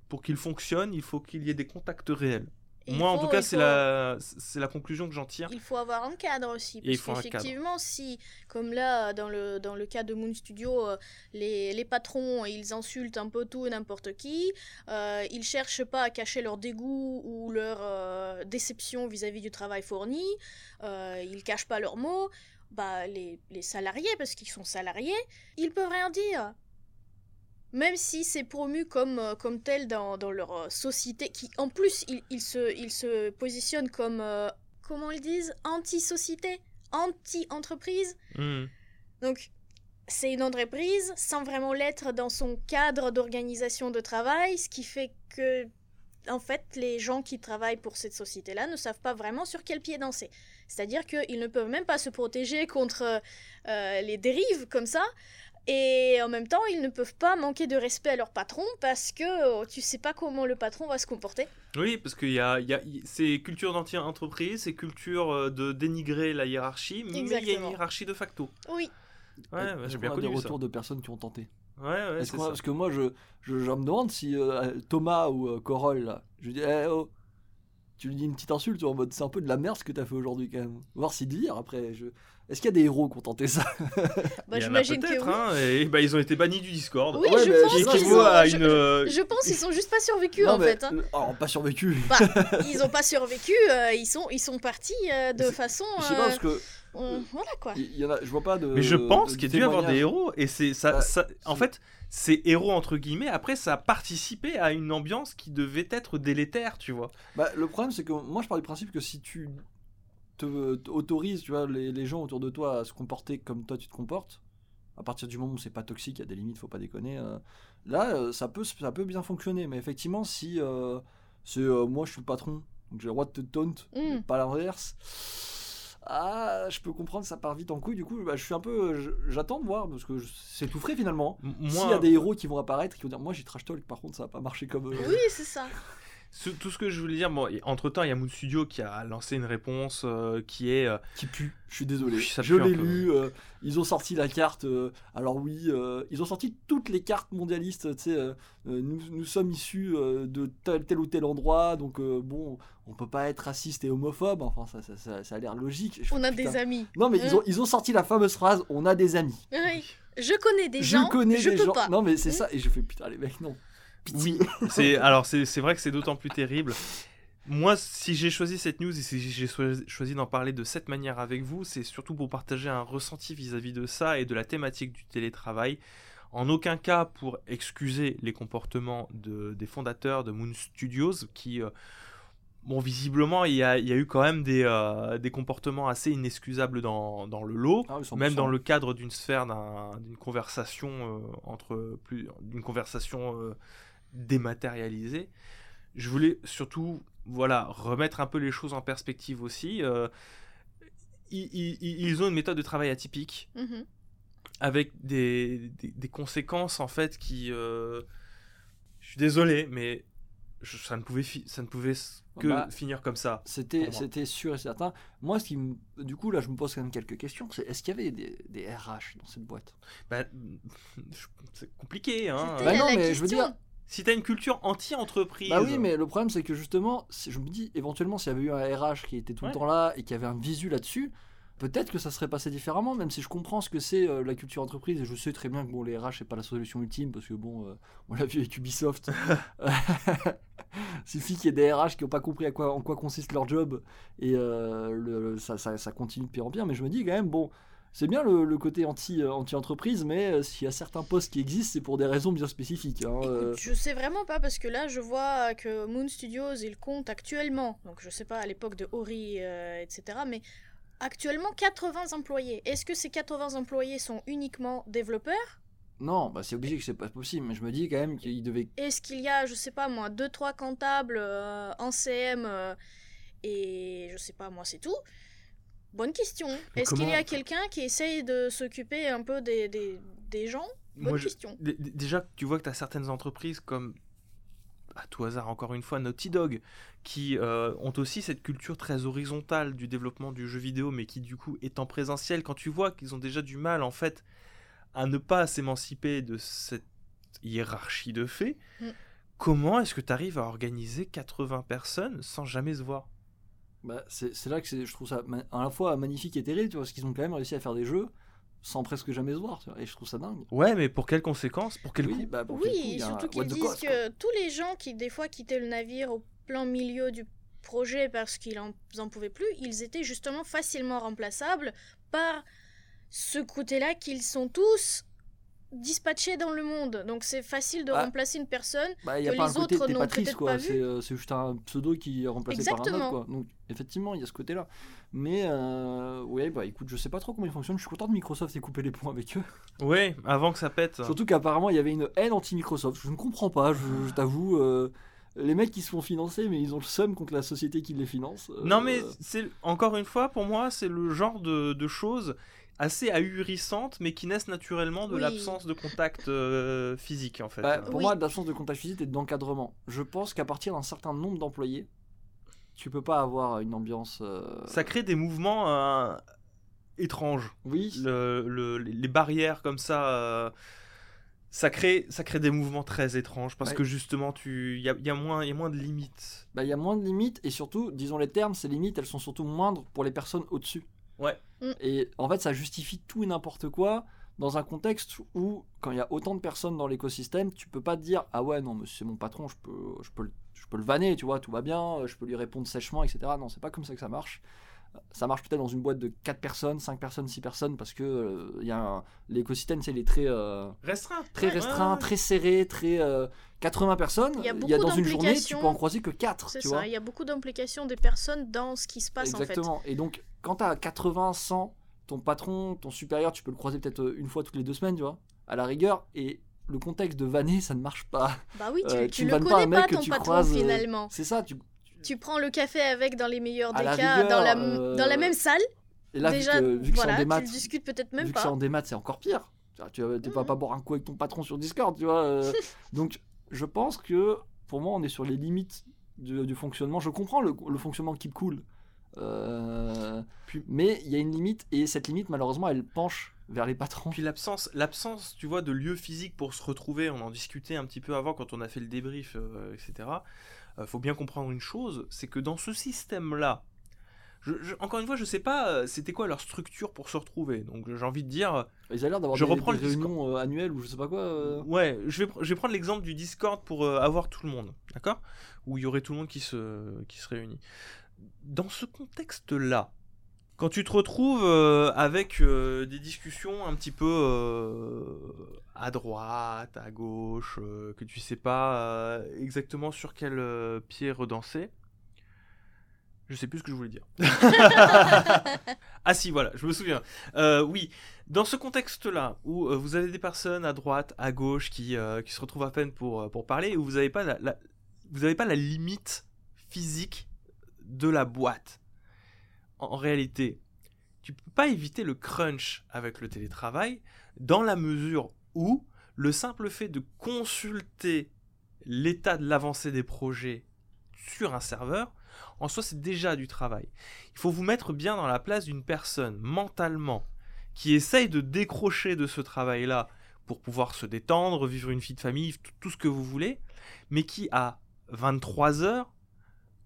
pour qu'il fonctionne, il faut qu'il y ait des contacts réels. Et Moi, en tout cas, c'est faut- la, conclusion que j'en tire. Il faut avoir un cadre aussi. Et Parce qu'effectivement, si, comme là, dans le, dans le cas de Moon Studio, euh, les, les patrons, ils insultent un peu tout et n'importe qui, euh, ils cherchent pas à cacher leur dégoût ou leur euh, déception vis-à-vis du travail fourni, euh, ils cachent pas leurs mots, bah, les, les salariés, parce qu'ils sont salariés, ils peuvent rien dire. Même si c'est promu comme, euh, comme tel dans, dans leur euh, société, qui en plus ils, ils se, ils se positionnent comme, euh, comment ils disent, anti-société, anti-entreprise. Hmm. Donc c'est une entreprise sans vraiment l'être dans son cadre d'organisation de travail, ce qui fait que en fait les gens qui travaillent pour cette société-là ne savent pas vraiment sur quel pied danser. C'est-à-dire qu'ils ne peuvent même pas se protéger contre euh, les dérives comme ça. Et en même temps, ils ne peuvent pas manquer de respect à leur patron parce que oh, tu sais pas comment le patron va se comporter. Oui, parce qu'il y a, y a il- c'est culture d'anti-entreprise, c'est culture euh, de dénigrer la hiérarchie, mais il y a une hiérarchie de facto. Oui, Ouais, bah, j'ai bien a des connu ça. retours de personnes qui ont tenté. Ouais, ouais, Est-ce c'est ça. parce que moi, je, je, je me demande si euh, Thomas ou euh, Corolle, là, je lui dis, eh, oh, tu lui dis une petite insulte en mode c'est un peu de la merde ce que t'as fait aujourd'hui quand même. Voir s'il dire après. Je... Est-ce qu'il y a des héros qui ont tenté ça? Bah, Il y en a j'imagine que peut-être, oui. hein, et bah, ils ont été bannis du Discord. Oui, Ouais, je pense qu'ils équivaut ont- à je- une. euh, Je pense qu'ils sont juste pas survécus Non, en mais- fait. hein. Oh, pas survécu. Bah, ils ont pas survécu, euh, ils sont ils sont partis euh, de façon Je sais pas euh, parce que on- voilà quoi. il y en a, je vois pas de. Mais je pense qu'il y a dû avoir des héros et c'est ça, Bah, ça- en fait ces héros entre guillemets après ça a participé à une ambiance qui devait être délétère tu vois Bah, le problème, c'est que moi, je pars du principe que si tu te autorises, tu vois, les, les gens autour de toi à se comporter comme toi tu te comportes, à partir du moment où c'est pas toxique, il y a des limites, faut pas déconner. euh, là, euh, ça peut, ça peut bien fonctionner. Mais effectivement, si euh, c'est euh, moi, je suis le patron, donc j'ai le droit de te taunt, Mm. pas l'inverse. Ah, je peux comprendre, ça part vite en couille. Du coup, bah, je suis un peu, j'attends de voir parce que c'est tout frais finalement. S'il y a des héros qui vont apparaître, qui vont dire, moi j'ai trash talk, par contre, ça va pas marcher comme. euh, Oui, c'est ça. Ce- tout ce que je voulais dire bon entre temps il y a Moon Studio qui a lancé une réponse euh, qui est euh, qui pue. Je suis désolé. Je l'ai lu. euh, ils ont sorti la carte. euh, alors oui, euh, ils ont sorti toutes les cartes mondialistes. Tu sais, nous, nous sommes issus euh, de tel, tel ou tel endroit, donc euh, bon, on peut pas être raciste et homophobe. Enfin, ça, ça, ça- ça a l'air logique. Je On fais, a putain. des amis. Non, mais ils Hein ont, ils ont sorti la fameuse phrase "On a des amis". Oui. Je connais des je gens. connais je des peux gens. pas. Non, mais c'est Mm. ça. Et je fais putain les mecs, non. Oui c'est alors c'est c'est vrai que c'est d'autant plus terrible moi si j'ai choisi cette news et si j'ai choisi d'en parler de cette manière avec vous c'est surtout pour partager un ressenti vis-à-vis de ça et de la thématique du télétravail En aucun cas pour excuser les comportements de, des fondateurs de Moon Studios qui, euh, bon, visiblement, il y a, il y a eu quand même des, euh, des comportements assez inexcusables dans, dans le lot. Ah oui, 100%. Même dans le cadre d'une sphère, d'un- d'une conversation euh, entre plus, d'une conversation euh, dématérialisée. Je voulais surtout, voilà, remettre un peu les choses en perspective aussi. Euh, ils, ils- ils ont une méthode de travail atypique Mhm. avec des, des, des conséquences en fait qui, euh, je suis désolé, mais je- ça ne pouvait, fi- ça ne pouvait s- que Bah, finir comme ça. C'était, c'était sûr et certain. Moi, ce qui me- du coup, là, je me pose quand même quelques questions. C'est est-ce qu'il y avait des, des RH dans cette boîte? Bah, c'est compliqué, hein. Bah non, mais je veux dire- Si t'as une culture anti-entreprise. Bah oui, mais le problème, c'est que justement, je me dis, éventuellement, s'il y avait eu un RH qui était tout Ouais. le temps là et qui avait un visu là-dessus, peut-être que ça serait passé différemment, même si je comprends ce que c'est euh, la culture entreprise et je sais très bien que bon, les RH, c'est pas la solution ultime parce que bon, euh, on l'a vu avec Ubisoft. Suffit qu'il y ait des RH qui n'ont pas compris à quoi, en quoi consiste leur job et euh, le- ça, ça- ça continue de pire en pire. Mais je me dis quand même, bon, c'est bien le, le côté anti, euh, anti-entreprise, mais euh, s'il y a certains postes qui existent, c'est pour des raisons bien spécifiques. hein, euh. Écoute, je sais vraiment pas parce que là je vois que Moon Studios il compte actuellement, donc je sais pas à l'époque de Ori euh, etc. Mais actuellement 80 employés. Est-ce que ces 80 employés sont uniquement développeurs? Non, bah c'est obligé que c'est pas possible, mais je me dis quand même qu'il devait. Est-ce qu'il y a je sais pas moi deux trois comptables euh, en CM euh, et je sais pas moi c'est tout? Bonne question. Est-ce qu'il y a quelqu'un qui essaye de s'occuper un peu des, des, des gens? Bonne Moi, question. Dé- dé- Déjà, tu vois que tu as certaines entreprises comme, à tout hasard encore une fois, Naughty Dog, qui euh, ont aussi cette culture très horizontale du développement du jeu vidéo, mais qui du coup est en présentiel. Quand tu vois qu'ils ont déjà du mal en fait à ne pas s'émanciper de cette hiérarchie de faits, Mm. comment est-ce que tu arrives à organiser 80 personnes sans jamais se voir? Bah, c'est là que c'est- je trouve ça à la fois magnifique et terrible, tu vois, parce qu'ils ont quand même réussi à faire des jeux sans presque jamais se voir, tu vois, et je trouve ça dingue. Ouais, mais pour quelles conséquences Pour quel oui, coup? bah, pour quel coup, il Oui, surtout qu'ils disent cost, que tous les gens qui des fois quittaient le navire au plein milieu du projet parce qu'ils en, en pouvaient plus, ils étaient justement facilement remplaçables par ce côté-là qu'ils sont tous dispatchés dans le monde. Donc c'est facile de Ah. remplacer une personne. Bah, il y a que pas un les côté autres n'ont peut-être quoi. pas vu. C'est euh, c'est juste un pseudo qui est remplacé par un Exactement. autre, quoi. Donc, effectivement, il y a ce côté-là. Mais, euh, ouais, bah écoute, je sais pas trop comment ils fonctionnent. Je suis content de Microsoft ait coupé les ponts avec eux. Ouais, avant que ça pète. Surtout qu'apparemment, il y avait une haine anti-Microsoft. Je ne comprends pas, je, je t'avoue. euh, les mecs qui se font financer, mais ils ont le seum contre la société qui les finance. euh, Non, mais c'est encore une fois, pour moi, c'est le genre de, de choses assez ahurissantes, mais qui naissent naturellement de Oui. l'absence de contact euh, physique, en fait. Bah, pour Oui. moi, l'absence de contact physique et d'encadrement. Je pense qu'à partir d'un certain nombre d'employés, tu peux pas avoir une ambiance. euh, Ça crée des mouvements euh, étranges. Oui. Le- le- les barrières comme ça, euh, ça, crée, ça crée des mouvements très étranges, parce Ouais. que justement, il y a, y a moins il y a moins de limites. Bah, il y a moins de limites et surtout, disons les termes, ces limites, elles sont surtout moindres pour les personnes au-dessus. Ouais. Mm. Et en fait, ça justifie tout et n'importe quoi dans un contexte où, quand il y a autant de personnes dans l'écosystème, tu peux pas te dire ah ouais non mais c'est mon patron, je peux, je peux, le, je peux le vanner, tu vois, tout va bien, je peux lui répondre sèchement, etc. Non, c'est pas comme ça que ça marche. Ça marche peut-être dans une boîte de 4 personnes, 5 personnes, 6 personnes, parce que euh, il y a un- l'écosystème, c'est il est très, euh, Restreint. très Ouais, restreint, ouais. très serré, très euh, 80 personnes. Il y a dans beaucoup une journée, tu peux en croiser que 4, C'est tu ça, vois. il y a beaucoup d'implications des personnes dans ce qui se passe en fait. Exactement. Et donc, quand t'as 80, 100, ton patron, ton supérieur, tu peux le croiser peut-être euh, une fois toutes les deux semaines, tu vois, à la rigueur. Et le contexte de vanner, ça ne marche pas. Bah oui, tu, Euh, tu tu le vannes pas connais un pas, mec que ton tu patron croises, euh, finalement. C'est ça. Tu... Tu prends le café avec dans les meilleurs des cas, rigueur, dans, la, euh, dans la même salle. Et là, Déjà, vu que, vu que voilà, en démat, tu le discutes peut-être même vu que pas. c'est en démat, c'est encore pire. Tu vas Mhm. pas boire un coup avec ton patron sur Discord, tu vois. euh. donc, je pense que pour moi, on est sur les limites du, du fonctionnement. Je comprends le, le fonctionnement Keep Cool. Euh, Puis- mais il y a une limite, et cette limite, malheureusement, elle penche vers les patrons. Puis l'absence, l'absence, tu vois, de lieu physique pour se retrouver, on en discutait un petit peu avant quand on a fait le débrief, euh, etc. Euh, faut bien comprendre une chose, c'est que dans ce système-là, je- je- encore une fois, je sais pas, euh, c'était quoi leur structure pour se retrouver. Donc j'ai envie de dire, Ils ont l'air d'avoir Je des, reprends des le discours. réunions euh, annuelles ou je sais pas quoi. euh. ouais, je vais, pr- je vais prendre l'exemple du Discord pour avoir tout le monde, d'accord? Où il y aurait tout le monde qui se, qui se réunit. Dans ce contexte-là, Quand tu te retrouves euh, avec euh, des discussions un petit peu euh, à droite, à gauche, euh, que tu sais pas euh, exactement sur quel euh, pied redanser, je sais plus ce que je voulais dire. ah si, voilà, je me souviens. Oui, dans ce contexte-là, où vous avez des personnes à droite, à gauche, qui, qui se retrouvent à peine pour, pour parler, et où vous n'avez pas la, la- vous avez pas la limite physique de la boîte. En, en réalité, tu peux pas éviter le crunch avec le télétravail, dans la mesure où le simple fait de consulter l'état de l'avancée des projets sur un serveur, en soi, c'est déjà du travail. Il faut vous mettre bien dans la place d'une personne mentalement qui essaye de décrocher de ce travail-là pour pouvoir se détendre, vivre une vie de famille, tout, ce que vous voulez, mais qui à 23 heures,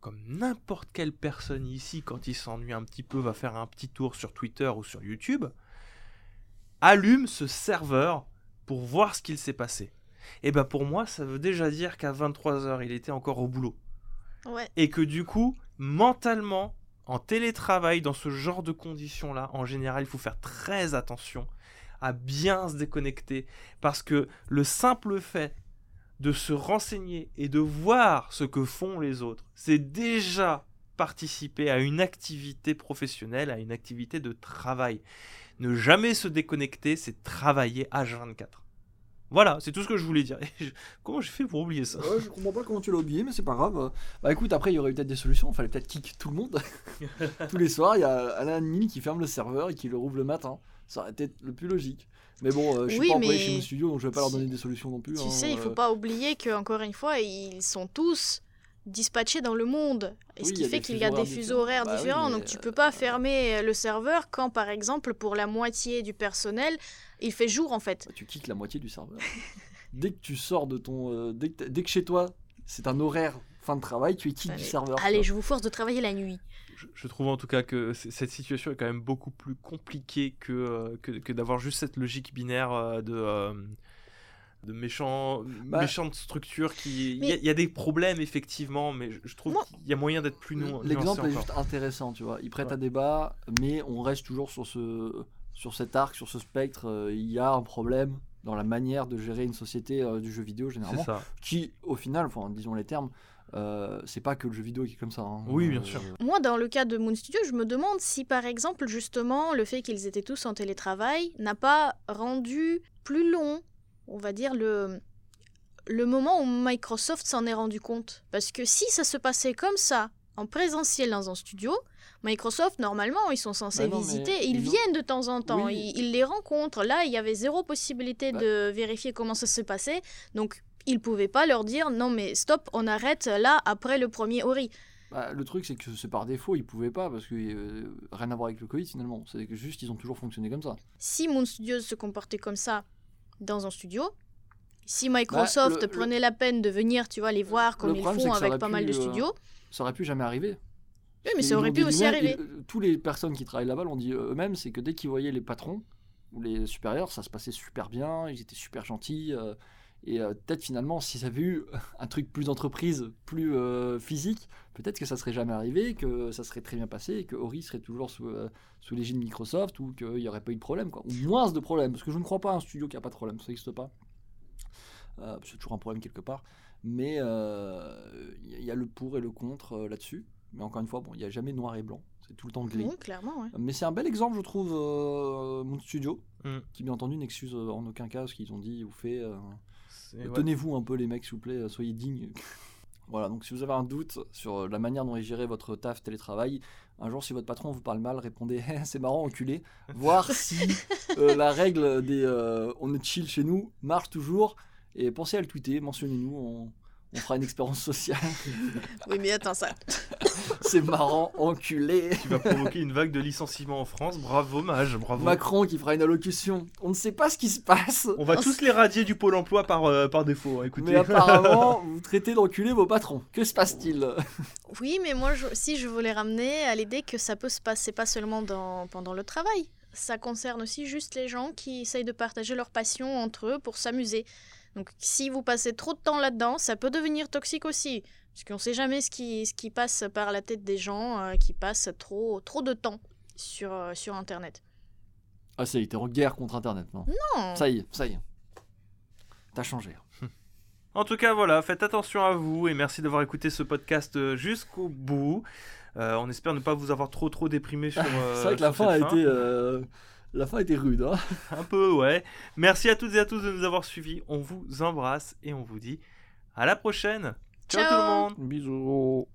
comme n'importe quelle personne ici, quand il s'ennuie un petit peu, va faire un petit tour sur Twitter ou sur YouTube, allume ce serveur pour voir ce qu'il s'est passé. Et ben pour moi, ça veut déjà dire qu'à 23 heures, il était encore au boulot Ouais. et que du coup, mentalement, en télétravail, dans ce genre de conditions-là, en général, il faut faire très attention à bien se déconnecter, parce que le simple fait de se renseigner et de voir ce que font les autres, c'est déjà participer à une activité professionnelle, à une activité de travail. Ne jamais se déconnecter, c'est travailler H24. Voilà, c'est tout ce que je voulais dire. Comment j'ai fait pour oublier ça? Ouais, je comprends pas comment tu l'as oublié, mais c'est pas grave. Bah écoute, après il y aurait eu peut-être des solutions. Il fallait peut-être kick tout le monde. Tous les soirs, il y a un admin qui ferme le serveur et qui le rouvre le matin. Ça aurait été le plus logique. Mais bon, euh, je suis Oui, pas employé chez mon studio, donc je vais pas leur donner des solutions non plus. Tu hein, sais, il faut euh. pas oublier que encore une fois, ils sont tous dispatchés dans le monde. Et Oui, ce qui fait qu'il y a des fuseaux horaires différents. Bah oui, différents. Donc tu euh, peux pas fermer le serveur quand, par exemple, pour la moitié du personnel, il fait jour en fait. Bah, tu kicks la moitié du serveur. dès que tu sors de ton. euh, dès, que t'as- dès que chez toi, c'est un horaire fin de travail, tu es kick du Allez, serveur. Allez, je vous force de travailler la nuit. je, je trouve en tout cas que cette situation est quand même beaucoup plus compliquée que, euh, que, que d'avoir juste cette logique binaire de, euh, de méchants, Bah, méchantes structures qui... Il y, a- mais- il y a des problèmes effectivement, mais je, je trouve Moi- qu'il y a moyen d'être plus nu- L'exemple est juste intéressant, tu vois. Il prête Ouais. à débat, mais on reste toujours sur, ce, sur cet arc, sur ce spectre. euh, Il y a un problème dans la manière de gérer une société euh, du jeu vidéo, C'est généralement. ça. Qui, au final, enfin, disons les termes, euh, c'est pas que le jeu vidéo qui est comme ça. hein. Oui, bien Euh, sûr. Moi, dans le cas de Moon Studio, je me demande si, par exemple, justement, le fait qu'ils étaient tous en télétravail n'a pas rendu plus long, on va dire, le, le moment où Microsoft s'en est rendu compte. Parce que si ça se passait comme ça, en présentiel dans un studio, Microsoft, normalement, ils sont censés Bah non, visiter, ils ils ont- viennent de temps en temps, Oui. ils, ils les rencontrent. Là, il y avait zéro possibilité Bah. de vérifier comment ça se passait, donc ils pouvaient pas leur dire non mais stop, on arrête là après le premier Ori. bah, le truc, c'est que c'est par défaut, ils pouvaient pas, parce que euh, rien à voir avec le Covid finalement. C'est que juste, ils ont toujours fonctionné comme ça. si Moon Studios se comportait comme ça dans un studio, si Microsoft Bah, le- prenait la peine de venir, tu vois, les voir comme le ils font avec pas pu, mal de euh, studios, Ça aurait pu jamais arriver. oui, mais Ils ça aurait pu aussi arriver. euh, tous les personnes qui travaillent là-bas l'ont dit euh, eux-mêmes, c'est que dès qu'ils voyaient les patrons ou les supérieurs, ça se passait super bien, ils étaient super gentils. euh, et euh, peut-être finalement, s'ils avaient eu un truc plus d'entreprise, plus euh, physique, peut-être que ça serait jamais arrivé, que ça serait très bien passé, et que Ori serait toujours sous, euh, sous l'égide Microsoft, ou qu'il n'y aurait pas eu de problème, quoi. ou moins de problèmes, parce que je ne crois pas à un studio qui n'a pas de problème, ça n'existe pas. Euh, c'est toujours un problème quelque part. Mais il y, a- il y a le pour et le contre euh, là-dessus. Mais encore une fois, bon, il n'y a jamais noir et blanc. C'est tout le temps gris. Non, clairement, ouais. Mais c'est un bel exemple, je trouve, euh, Moon Studio, Mm. qui bien entendu n'excuse en aucun cas ce qu'ils ont dit ou fait. euh. Tenez-vous un peu les mecs, s'il vous plaît, euh, soyez dignes. voilà, donc si vous avez un doute sur euh, la manière dont est géré votre taf télétravail, un jour si votre patron vous parle mal, répondez Eh, c'est marrant, enculé. Voir si euh, la règle des on est chill chez nous marche toujours. Et pensez à le tweeter, mentionnez-nous, on, fera une expérience sociale. Oui, mais attends, ça. c'est marrant, enculé. Tu vas provoquer une vague de licenciements en France. Bravo, Mage, bravo. Macron qui fera une allocution. On ne sait pas ce qui se passe. On va tous les radier du pôle emploi par, euh, par défaut. hein, écoutez. Mais apparemment, vous traitez d'enculé vos patrons. Que se passe-t-il? Oui, mais moi, je- si je voulais ramener à l'idée que ça peut se passer pas seulement dans, pendant le travail. Ça concerne aussi juste les gens qui essayent de partager leur passion entre eux pour s'amuser. Donc, si vous passez trop de temps là-dedans, ça peut devenir toxique aussi. Parce qu'on sait jamais ce qui, ce qui passe par la tête des gens euh, qui passent trop, trop de temps sur, euh, sur Internet. Ah, ça y est, t'es en guerre contre Internet, non? Non. Ça y est, ça y est. T'as changé. En tout cas, voilà, faites attention à vous et merci d'avoir écouté ce podcast euh, jusqu'au bout. Euh, on espère ne pas vous avoir trop trop déprimé sur. euh, C'est vrai que la fin a été, euh, la fin été rude. Hein Un peu, ouais. Merci à toutes et à tous de nous avoir suivis. On vous embrasse et on vous dit à la prochaine. Ciao, Ciao. tout le monde. Bisous.